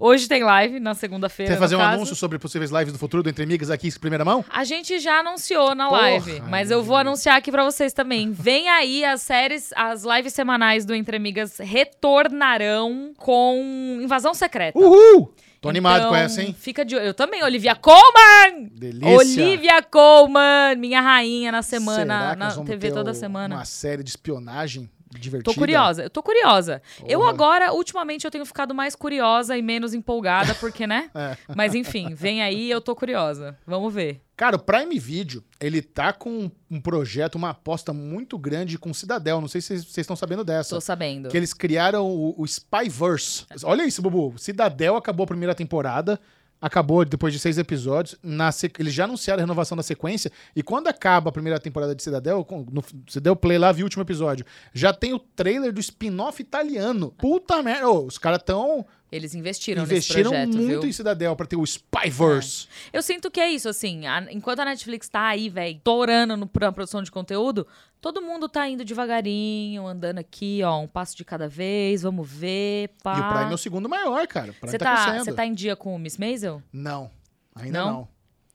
Speaker 2: Hoje tem live, na segunda-feira.
Speaker 1: Você vai fazer
Speaker 2: no
Speaker 1: um
Speaker 2: caso.
Speaker 1: anúncio sobre possíveis lives do futuro do Entre Amigas aqui em primeira mão?
Speaker 2: A gente já anunciou na
Speaker 1: Porra,
Speaker 2: live, mas eu vou anunciar aqui pra vocês também. Vem aí as séries, as lives semanais do Entre Amigas retornarão com Invasão Secreta.
Speaker 1: Uhul! Tô animado com
Speaker 2: Então,
Speaker 1: essa, hein?
Speaker 2: Fica de Eu também, Olivia Colman!
Speaker 1: Delícia.
Speaker 2: Olivia Colman, minha rainha na semana,
Speaker 1: Será que
Speaker 2: na
Speaker 1: nós vamos
Speaker 2: TV
Speaker 1: ter
Speaker 2: toda
Speaker 1: o-
Speaker 2: semana.
Speaker 1: Uma série de espionagem divertida.
Speaker 2: Tô curiosa, eu tô curiosa. Eu agora, ultimamente, eu tenho ficado mais curiosa e menos empolgada, porque, né?
Speaker 1: É.
Speaker 2: Mas enfim, vem aí, eu tô curiosa. Vamos ver.
Speaker 1: Cara, o Prime Video, ele tá com um projeto, uma aposta muito grande com Cidadel. Não sei se vocês vocês estão sabendo dessa.
Speaker 2: Tô sabendo.
Speaker 1: Que eles criaram o, o Spyverse. Olha isso, Bubu. Cidadel acabou a primeira temporada. Acabou depois de seis episódios. Na sec- Eles já anunciaram a renovação da sequência. E quando acaba a primeira temporada de Cidadel, no, você deu play lá, viu o último episódio. Já tem o trailer do spin-off italiano. Puta merda. Ô, os caras tão
Speaker 2: Eles investiram,
Speaker 1: investiram
Speaker 2: nesse projeto,
Speaker 1: muito
Speaker 2: viu?
Speaker 1: em Cidadel pra ter o Spyverse.
Speaker 2: Eu sinto que é isso, assim. a- enquanto a Netflix tá aí, velho, torando no, pra produção de conteúdo, todo mundo tá indo devagarinho, andando aqui, ó, um passo de cada vez, vamos ver, pá.
Speaker 1: E o Prime é o segundo maior, cara.
Speaker 2: Você
Speaker 1: tá,
Speaker 2: tá, tá em dia com o Miss Maisel?
Speaker 1: Não, ainda
Speaker 2: Não?
Speaker 1: não.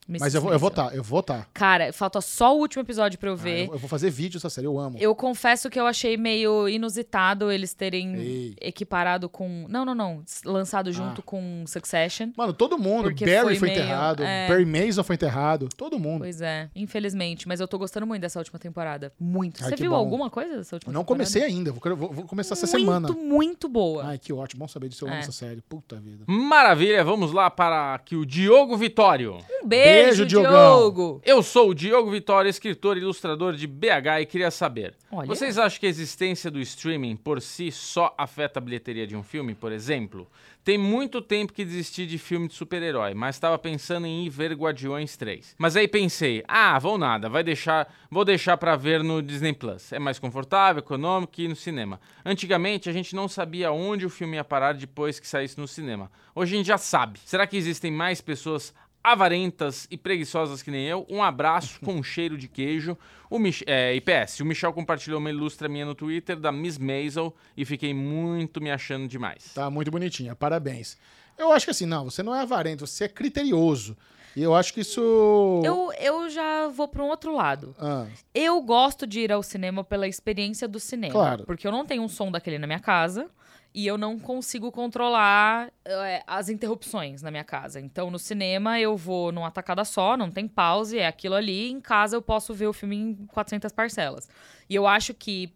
Speaker 1: Mas eu vou, eu vou tá, eu vou tá.
Speaker 2: Cara, falta só o último episódio pra eu
Speaker 1: Ah,
Speaker 2: ver.
Speaker 1: eu, eu vou fazer vídeo dessa série, eu amo.
Speaker 2: Eu confesso que eu achei meio inusitado eles terem
Speaker 1: Ei.
Speaker 2: equiparado com. Não, não, não. Lançado junto
Speaker 1: Ah.
Speaker 2: com Succession.
Speaker 1: Mano, todo mundo.
Speaker 2: Porque
Speaker 1: Barry
Speaker 2: foi
Speaker 1: foi,
Speaker 2: meio-
Speaker 1: enterrado,
Speaker 2: é.
Speaker 1: Barry Mason foi enterrado, todo mundo.
Speaker 2: Pois é, infelizmente. Mas eu tô gostando muito dessa última temporada. Muito.
Speaker 1: Ai,
Speaker 2: Você viu
Speaker 1: bom.
Speaker 2: alguma coisa dessa última
Speaker 1: não
Speaker 2: temporada?
Speaker 1: comecei ainda, vou, vou- vou começar essa
Speaker 2: muito,
Speaker 1: semana.
Speaker 2: muito boa.
Speaker 1: Ai, que ótimo, bom saber disso, eu amo
Speaker 2: É.
Speaker 1: essa série. Puta vida.
Speaker 3: Maravilha, vamos lá para aqui o Diogo Vitório.
Speaker 2: Um beijo,
Speaker 1: Beijo, Diogão.
Speaker 2: Diogo.
Speaker 3: Eu sou o Diogo Vitória, escritor e ilustrador de BH e queria saber:
Speaker 2: Olha.
Speaker 3: vocês acham que a existência do streaming por si só afeta a bilheteria de um filme, por exemplo? Tem muito tempo que desisti de filme de super-herói, mas estava pensando em ir ver Guardiões 3. Mas aí pensei: ah, vou nada, vai deixar, vou deixar para ver no Disney Plus. É mais confortável, econômico que ir no cinema. Antigamente a gente não sabia onde o filme ia parar depois que saísse no cinema. Hoje a gente já sabe. Será que existem mais pessoas avarentas e preguiçosas que nem eu. Um abraço com um cheiro de queijo. O Mich é, IPS, o Michel compartilhou uma ilustra minha no Twitter da Miss Maisel e fiquei muito me achando demais.
Speaker 1: Tá muito bonitinha, parabéns. Eu acho que assim, não, você não é avarento, você é criterioso. E eu acho que isso.
Speaker 2: Eu, eu já vou pra um outro lado.
Speaker 1: Ah,
Speaker 2: Eu gosto de ir ao cinema pela experiência do cinema.
Speaker 1: Claro.
Speaker 2: Porque eu não tenho um som daquele na minha casa e eu não consigo controlar é, as interrupções na minha casa. Então, no cinema, eu vou numa tacada só, não tem pause, é aquilo ali. Em casa, eu posso ver o filme em 400 parcelas. E eu acho que,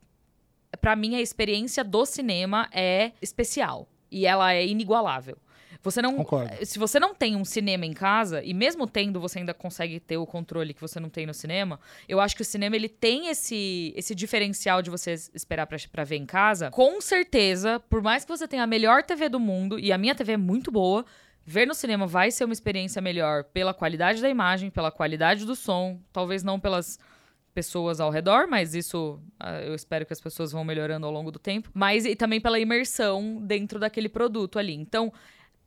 Speaker 2: pra mim, a experiência do cinema é especial. E ela é inigualável. Você não.
Speaker 1: Concordo.
Speaker 2: Se você não tem um cinema em casa, e mesmo tendo, você ainda consegue ter o controle que você não tem no cinema, eu acho que o cinema ele tem esse, esse diferencial de você esperar pra, pra ver em casa. Com certeza, por mais que você tenha a melhor TV do mundo, e a minha TV é muito boa. Ver no cinema vai ser uma experiência melhor pela qualidade da imagem, pela qualidade do som, talvez não pelas pessoas ao redor, mas isso ah, eu espero que as pessoas vão melhorando ao longo do tempo, mas e também pela imersão dentro daquele produto ali. Então,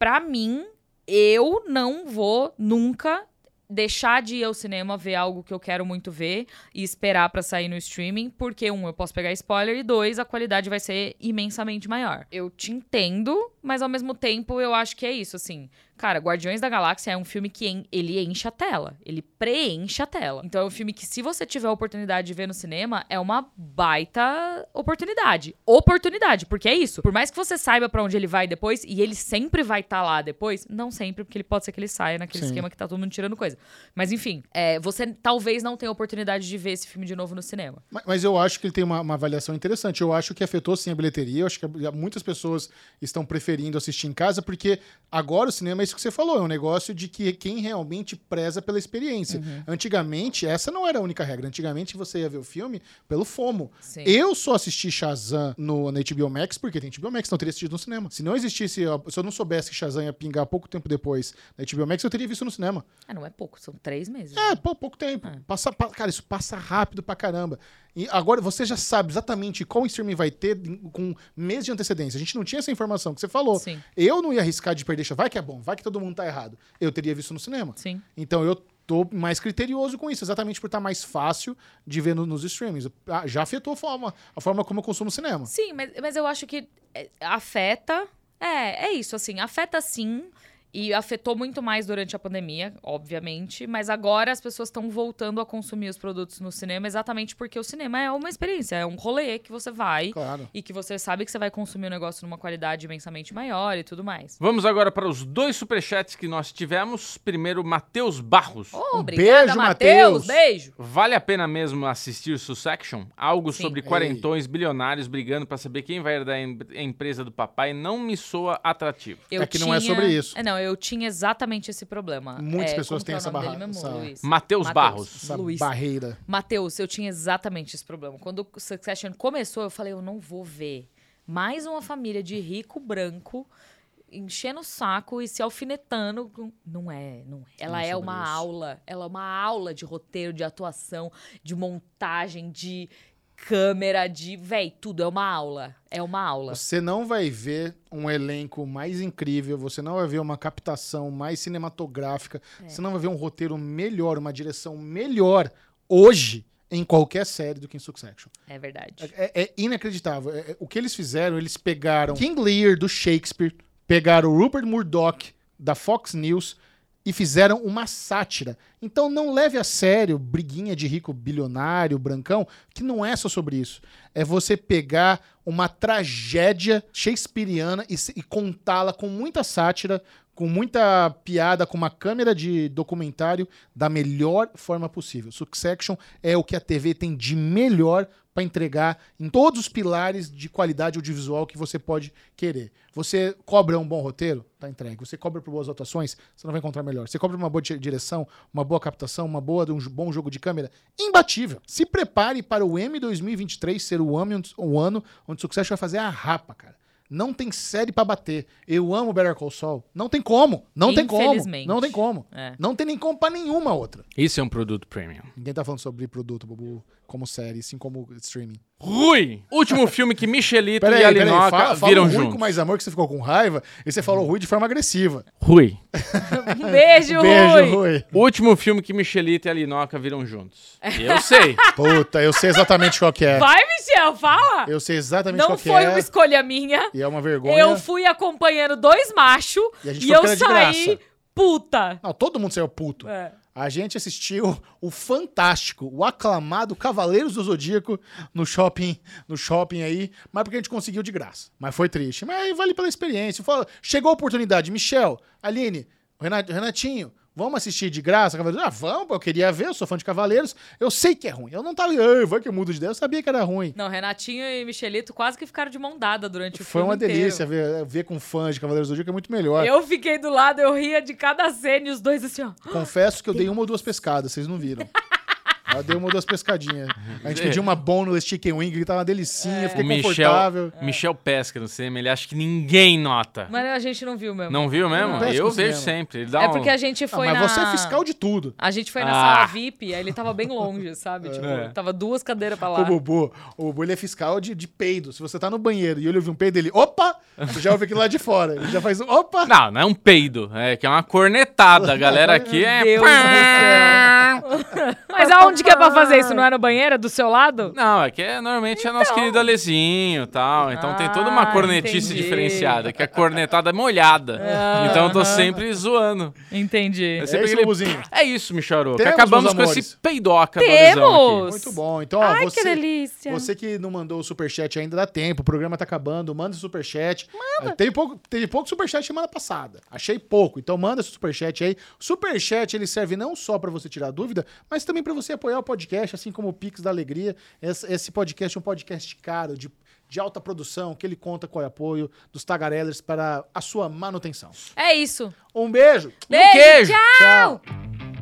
Speaker 2: pra mim, eu não vou nunca deixar de ir ao cinema ver algo que eu quero muito ver e esperar pra sair no streaming, porque um, eu posso pegar spoiler e dois, a qualidade vai ser imensamente maior. Eu te entendo, mas ao mesmo tempo eu acho que é isso, assim. Cara, Guardiões da Galáxia é um filme que en- ele enche a tela, ele preenche a tela. Então é um filme que se você tiver a oportunidade de ver no cinema, é uma baita oportunidade. Oportunidade, porque é isso. Por mais que você saiba pra onde ele vai depois, e ele sempre vai estar lá depois, não sempre, porque ele pode ser que ele saia naquele
Speaker 1: Sim.
Speaker 2: esquema que tá todo mundo tirando coisa. Mas enfim, é, você talvez não tenha oportunidade de ver esse filme de novo no cinema.
Speaker 1: Ma- Mas eu acho que ele tem uma, uma avaliação interessante. Eu acho que afetou sim a bilheteria. Eu acho que muitas pessoas estão preferindo assistir em casa, porque agora o cinema é isso que você falou, é um negócio de que quem realmente preza pela experiência. Antigamente, essa não era a única regra. Antigamente você ia ver o filme pelo FOMO.
Speaker 2: Sim.
Speaker 1: Eu só assisti Shazam no, na HBO Max porque tem HBO Max, não teria assistido no cinema. Se não existisse, se eu não soubesse que Shazam ia pingar pouco tempo depois na HBO Max, eu teria visto no cinema.
Speaker 2: Ah, não é pouco, são três meses.
Speaker 1: É, pô, pouco tempo. Passa, pa- cara, isso passa rápido pra caramba. E agora você já sabe exatamente qual streaming vai ter com mês de antecedência. A gente não tinha essa informação que você falou.
Speaker 2: Sim.
Speaker 1: Eu não ia arriscar de perder. Vai que é bom, vai que todo mundo tá errado. Eu teria visto no cinema.
Speaker 2: Sim.
Speaker 1: Então eu tô mais criterioso com isso, exatamente por estar mais fácil de ver no- nos streamings. Ah, Já afetou a forma, a forma como eu consumo cinema.
Speaker 2: Sim, mas, mas eu acho que é, afeta. É, é isso, assim, afeta sim. E afetou muito mais durante a pandemia, obviamente. Mas agora as pessoas estão voltando a consumir os produtos no cinema exatamente porque o cinema é uma experiência, é um rolê que você vai
Speaker 1: Claro.
Speaker 2: e que você sabe que você vai consumir o negócio numa qualidade imensamente maior e tudo mais.
Speaker 3: Vamos agora para os dois superchats que nós tivemos. Primeiro, Matheus Barros.
Speaker 2: Oh,
Speaker 1: Um
Speaker 2: obrigada,
Speaker 1: beijo,
Speaker 2: Matheus!
Speaker 1: Matheus.
Speaker 2: Beijo!
Speaker 3: Vale a pena mesmo assistir Succession? Algo
Speaker 2: Sim.
Speaker 3: sobre quarentões bilionários brigando pra saber quem vai herdar a em- a empresa do papai não me soa atrativo.
Speaker 2: Eu
Speaker 1: É que não é sobre isso.
Speaker 2: É, não, eu tinha exatamente esse problema.
Speaker 1: Muitas
Speaker 2: É,
Speaker 1: pessoas têm
Speaker 2: é
Speaker 1: essa
Speaker 2: Luiz.
Speaker 3: Matheus Barros.
Speaker 1: Essa
Speaker 2: Luiz.
Speaker 1: barreira.
Speaker 2: Matheus, eu tinha exatamente esse problema. Quando o Succession começou, eu falei, eu não vou ver mais uma família de rico branco enchendo o saco e se alfinetando. Não é, não é. Ela
Speaker 1: Não é
Speaker 2: uma
Speaker 1: isso.
Speaker 2: aula, ela é uma aula de roteiro, de atuação, de montagem, de câmera, de, véi, tudo é uma aula. É uma aula.
Speaker 1: Você não vai ver um elenco mais incrível, você não vai ver uma captação mais cinematográfica,
Speaker 2: É.
Speaker 1: você não vai ver um roteiro melhor, uma direção melhor hoje em qualquer série do que em Succession.
Speaker 2: É verdade.
Speaker 1: É, é inacreditável. É- é- o que eles fizeram, eles pegaram King Lear do Shakespeare, pegaram o Rupert Murdoch da Fox News e fizeram uma sátira. Então não leve a sério briguinha de rico bilionário, brancão, que não é só sobre isso. É você pegar uma tragédia shakespeariana e, e contá-la com muita sátira, com muita piada, com uma câmera de documentário da melhor forma possível. Succession é o que a TV tem de melhor para entregar em todos os pilares de qualidade audiovisual que você pode querer. Você cobra um bom roteiro? Tá entregue. Você cobra por boas atuações? Você não vai encontrar melhor. Você cobra uma boa di- direção, uma boa captação, uma boa, um bom jogo de câmera? Imbatível. Se prepare para o M 2023 ser o ano, o ano onde Succession vai fazer a rapa, cara. Não tem série pra bater. Eu amo Better Call Saul. Não tem como. Não tem como.
Speaker 2: Infelizmente.
Speaker 1: Não tem como.
Speaker 2: É.
Speaker 1: Não tem nem como pra nenhuma outra.
Speaker 3: Isso é um produto premium.
Speaker 1: Ninguém tá falando sobre produto, Bubu, como série, assim como streaming.
Speaker 3: Rui! Último filme que Michelito
Speaker 1: Peraí,
Speaker 3: e
Speaker 1: peraí,
Speaker 3: Alinoca
Speaker 1: fala, fala
Speaker 3: viram
Speaker 1: Rui
Speaker 3: juntos.
Speaker 1: com mais amor que você ficou com raiva e você falou Rui de forma agressiva.
Speaker 3: Rui.
Speaker 2: Um beijo,
Speaker 1: Beijo,
Speaker 2: Rui!
Speaker 1: Rui.
Speaker 3: Último filme que Michelito e Alinoca viram juntos. Eu sei.
Speaker 1: Puta, eu sei exatamente qual que é.
Speaker 2: Vai, Michel, fala!
Speaker 1: Eu sei exatamente
Speaker 2: Não
Speaker 1: qual que
Speaker 2: foi
Speaker 1: é.
Speaker 2: uma escolha minha.
Speaker 1: E é uma vergonha.
Speaker 2: Eu fui acompanhando dois machos
Speaker 1: E a gente
Speaker 2: e,
Speaker 1: foi
Speaker 2: eu saí puta.
Speaker 1: Não, todo mundo saiu puto.
Speaker 2: É.
Speaker 1: A gente assistiu o fantástico, o aclamado Cavaleiros do Zodíaco no shopping, no shopping aí, mas porque a gente conseguiu de graça. Mas foi triste. Mas vale pela experiência. Chegou a oportunidade. Michel, Aline, Renatinho, Vamos assistir de graça, Cavaleiros? Ah, vamos, eu queria ver, eu sou fã de Cavaleiros. Eu sei que é ruim. Eu não tava, "Ai, vai que eu mudo de ideia. Eu sabia que era ruim.
Speaker 2: Não, Renatinho e Michelito quase que ficaram de mão dada durante o
Speaker 1: Foi
Speaker 2: filme
Speaker 1: uma
Speaker 2: inteiro.
Speaker 1: delícia ver, ver com fãs de Cavaleiros do Zodíaco, é muito melhor.
Speaker 2: Eu fiquei do lado, eu ria de cada cena e os dois assim, ó.
Speaker 1: Confesso que eu dei uma ou duas pescadas, vocês não viram. Eu dei uma ou duas pescadinhas. A gente pediu uma boneless chicken wing, que tava uma delicinha, fiquei
Speaker 3: o Michel,
Speaker 1: confortável.
Speaker 3: Michel pesca no cinema, ele acha que ninguém nota.
Speaker 2: Mas a gente não viu mesmo.
Speaker 3: Não viu mesmo?
Speaker 1: Não
Speaker 3: Eu vejo
Speaker 1: cinema.
Speaker 3: sempre. Ele dá
Speaker 2: É
Speaker 3: um-
Speaker 2: porque a gente
Speaker 1: Ah,
Speaker 2: foi
Speaker 1: mas
Speaker 2: na...
Speaker 1: você é fiscal de tudo.
Speaker 2: A gente foi na
Speaker 3: Ah.
Speaker 2: sala VIP, aí ele tava bem longe, sabe? Tipo,
Speaker 3: É.
Speaker 2: tava duas cadeiras pra
Speaker 1: O
Speaker 2: lá.
Speaker 1: Bubu, o Bubu ele é fiscal de, de peido. Se você tá no banheiro e ele ouvir um peido, ele, opa! Você já ouve aquilo lá de fora. Ele já faz um, opa!
Speaker 3: Não, não é um peido. É que é uma cornetada. A galera aqui é.
Speaker 2: Deus do Mas aonde que é pra fazer isso? Não é no banheiro? É do seu lado?
Speaker 3: Não, é que é, normalmente é nosso querido Alezinho e tal. Então tem toda uma
Speaker 2: Ah,
Speaker 3: cornetice
Speaker 2: entendi.
Speaker 3: diferenciada, que é a cornetada molhada.
Speaker 2: Ah,
Speaker 3: então eu tô sempre zoando.
Speaker 2: Entendi.
Speaker 3: É
Speaker 1: É
Speaker 3: sempre
Speaker 1: isso,
Speaker 3: aquele-
Speaker 1: Bubuzinho.
Speaker 3: É isso, Michoro. Que
Speaker 1: Temos,
Speaker 3: acabamos
Speaker 1: meus
Speaker 3: com
Speaker 1: amores.
Speaker 3: esse peidoca do Alesão
Speaker 2: Temos!
Speaker 1: Muito bom. Então, ó,
Speaker 2: Ai,
Speaker 1: você,
Speaker 2: que delícia.
Speaker 1: você que não mandou o superchat ainda dá tempo, o programa tá acabando, manda o superchat. Manda. Teve pouco, teve pouco superchat semana passada. Achei pouco, então manda esse superchat aí. Superchat, ele serve não só pra você tirar dúvida, mas também pra você apoiar o podcast, assim como o Pix da Alegria. Esse, podcast é um podcast caro, de, de alta produção, que ele conta com o apoio dos tagarellers para a sua manutenção.
Speaker 2: É isso.
Speaker 1: Um beijo!
Speaker 2: Beijo,
Speaker 3: queijo.
Speaker 2: tchau!
Speaker 1: Tchau!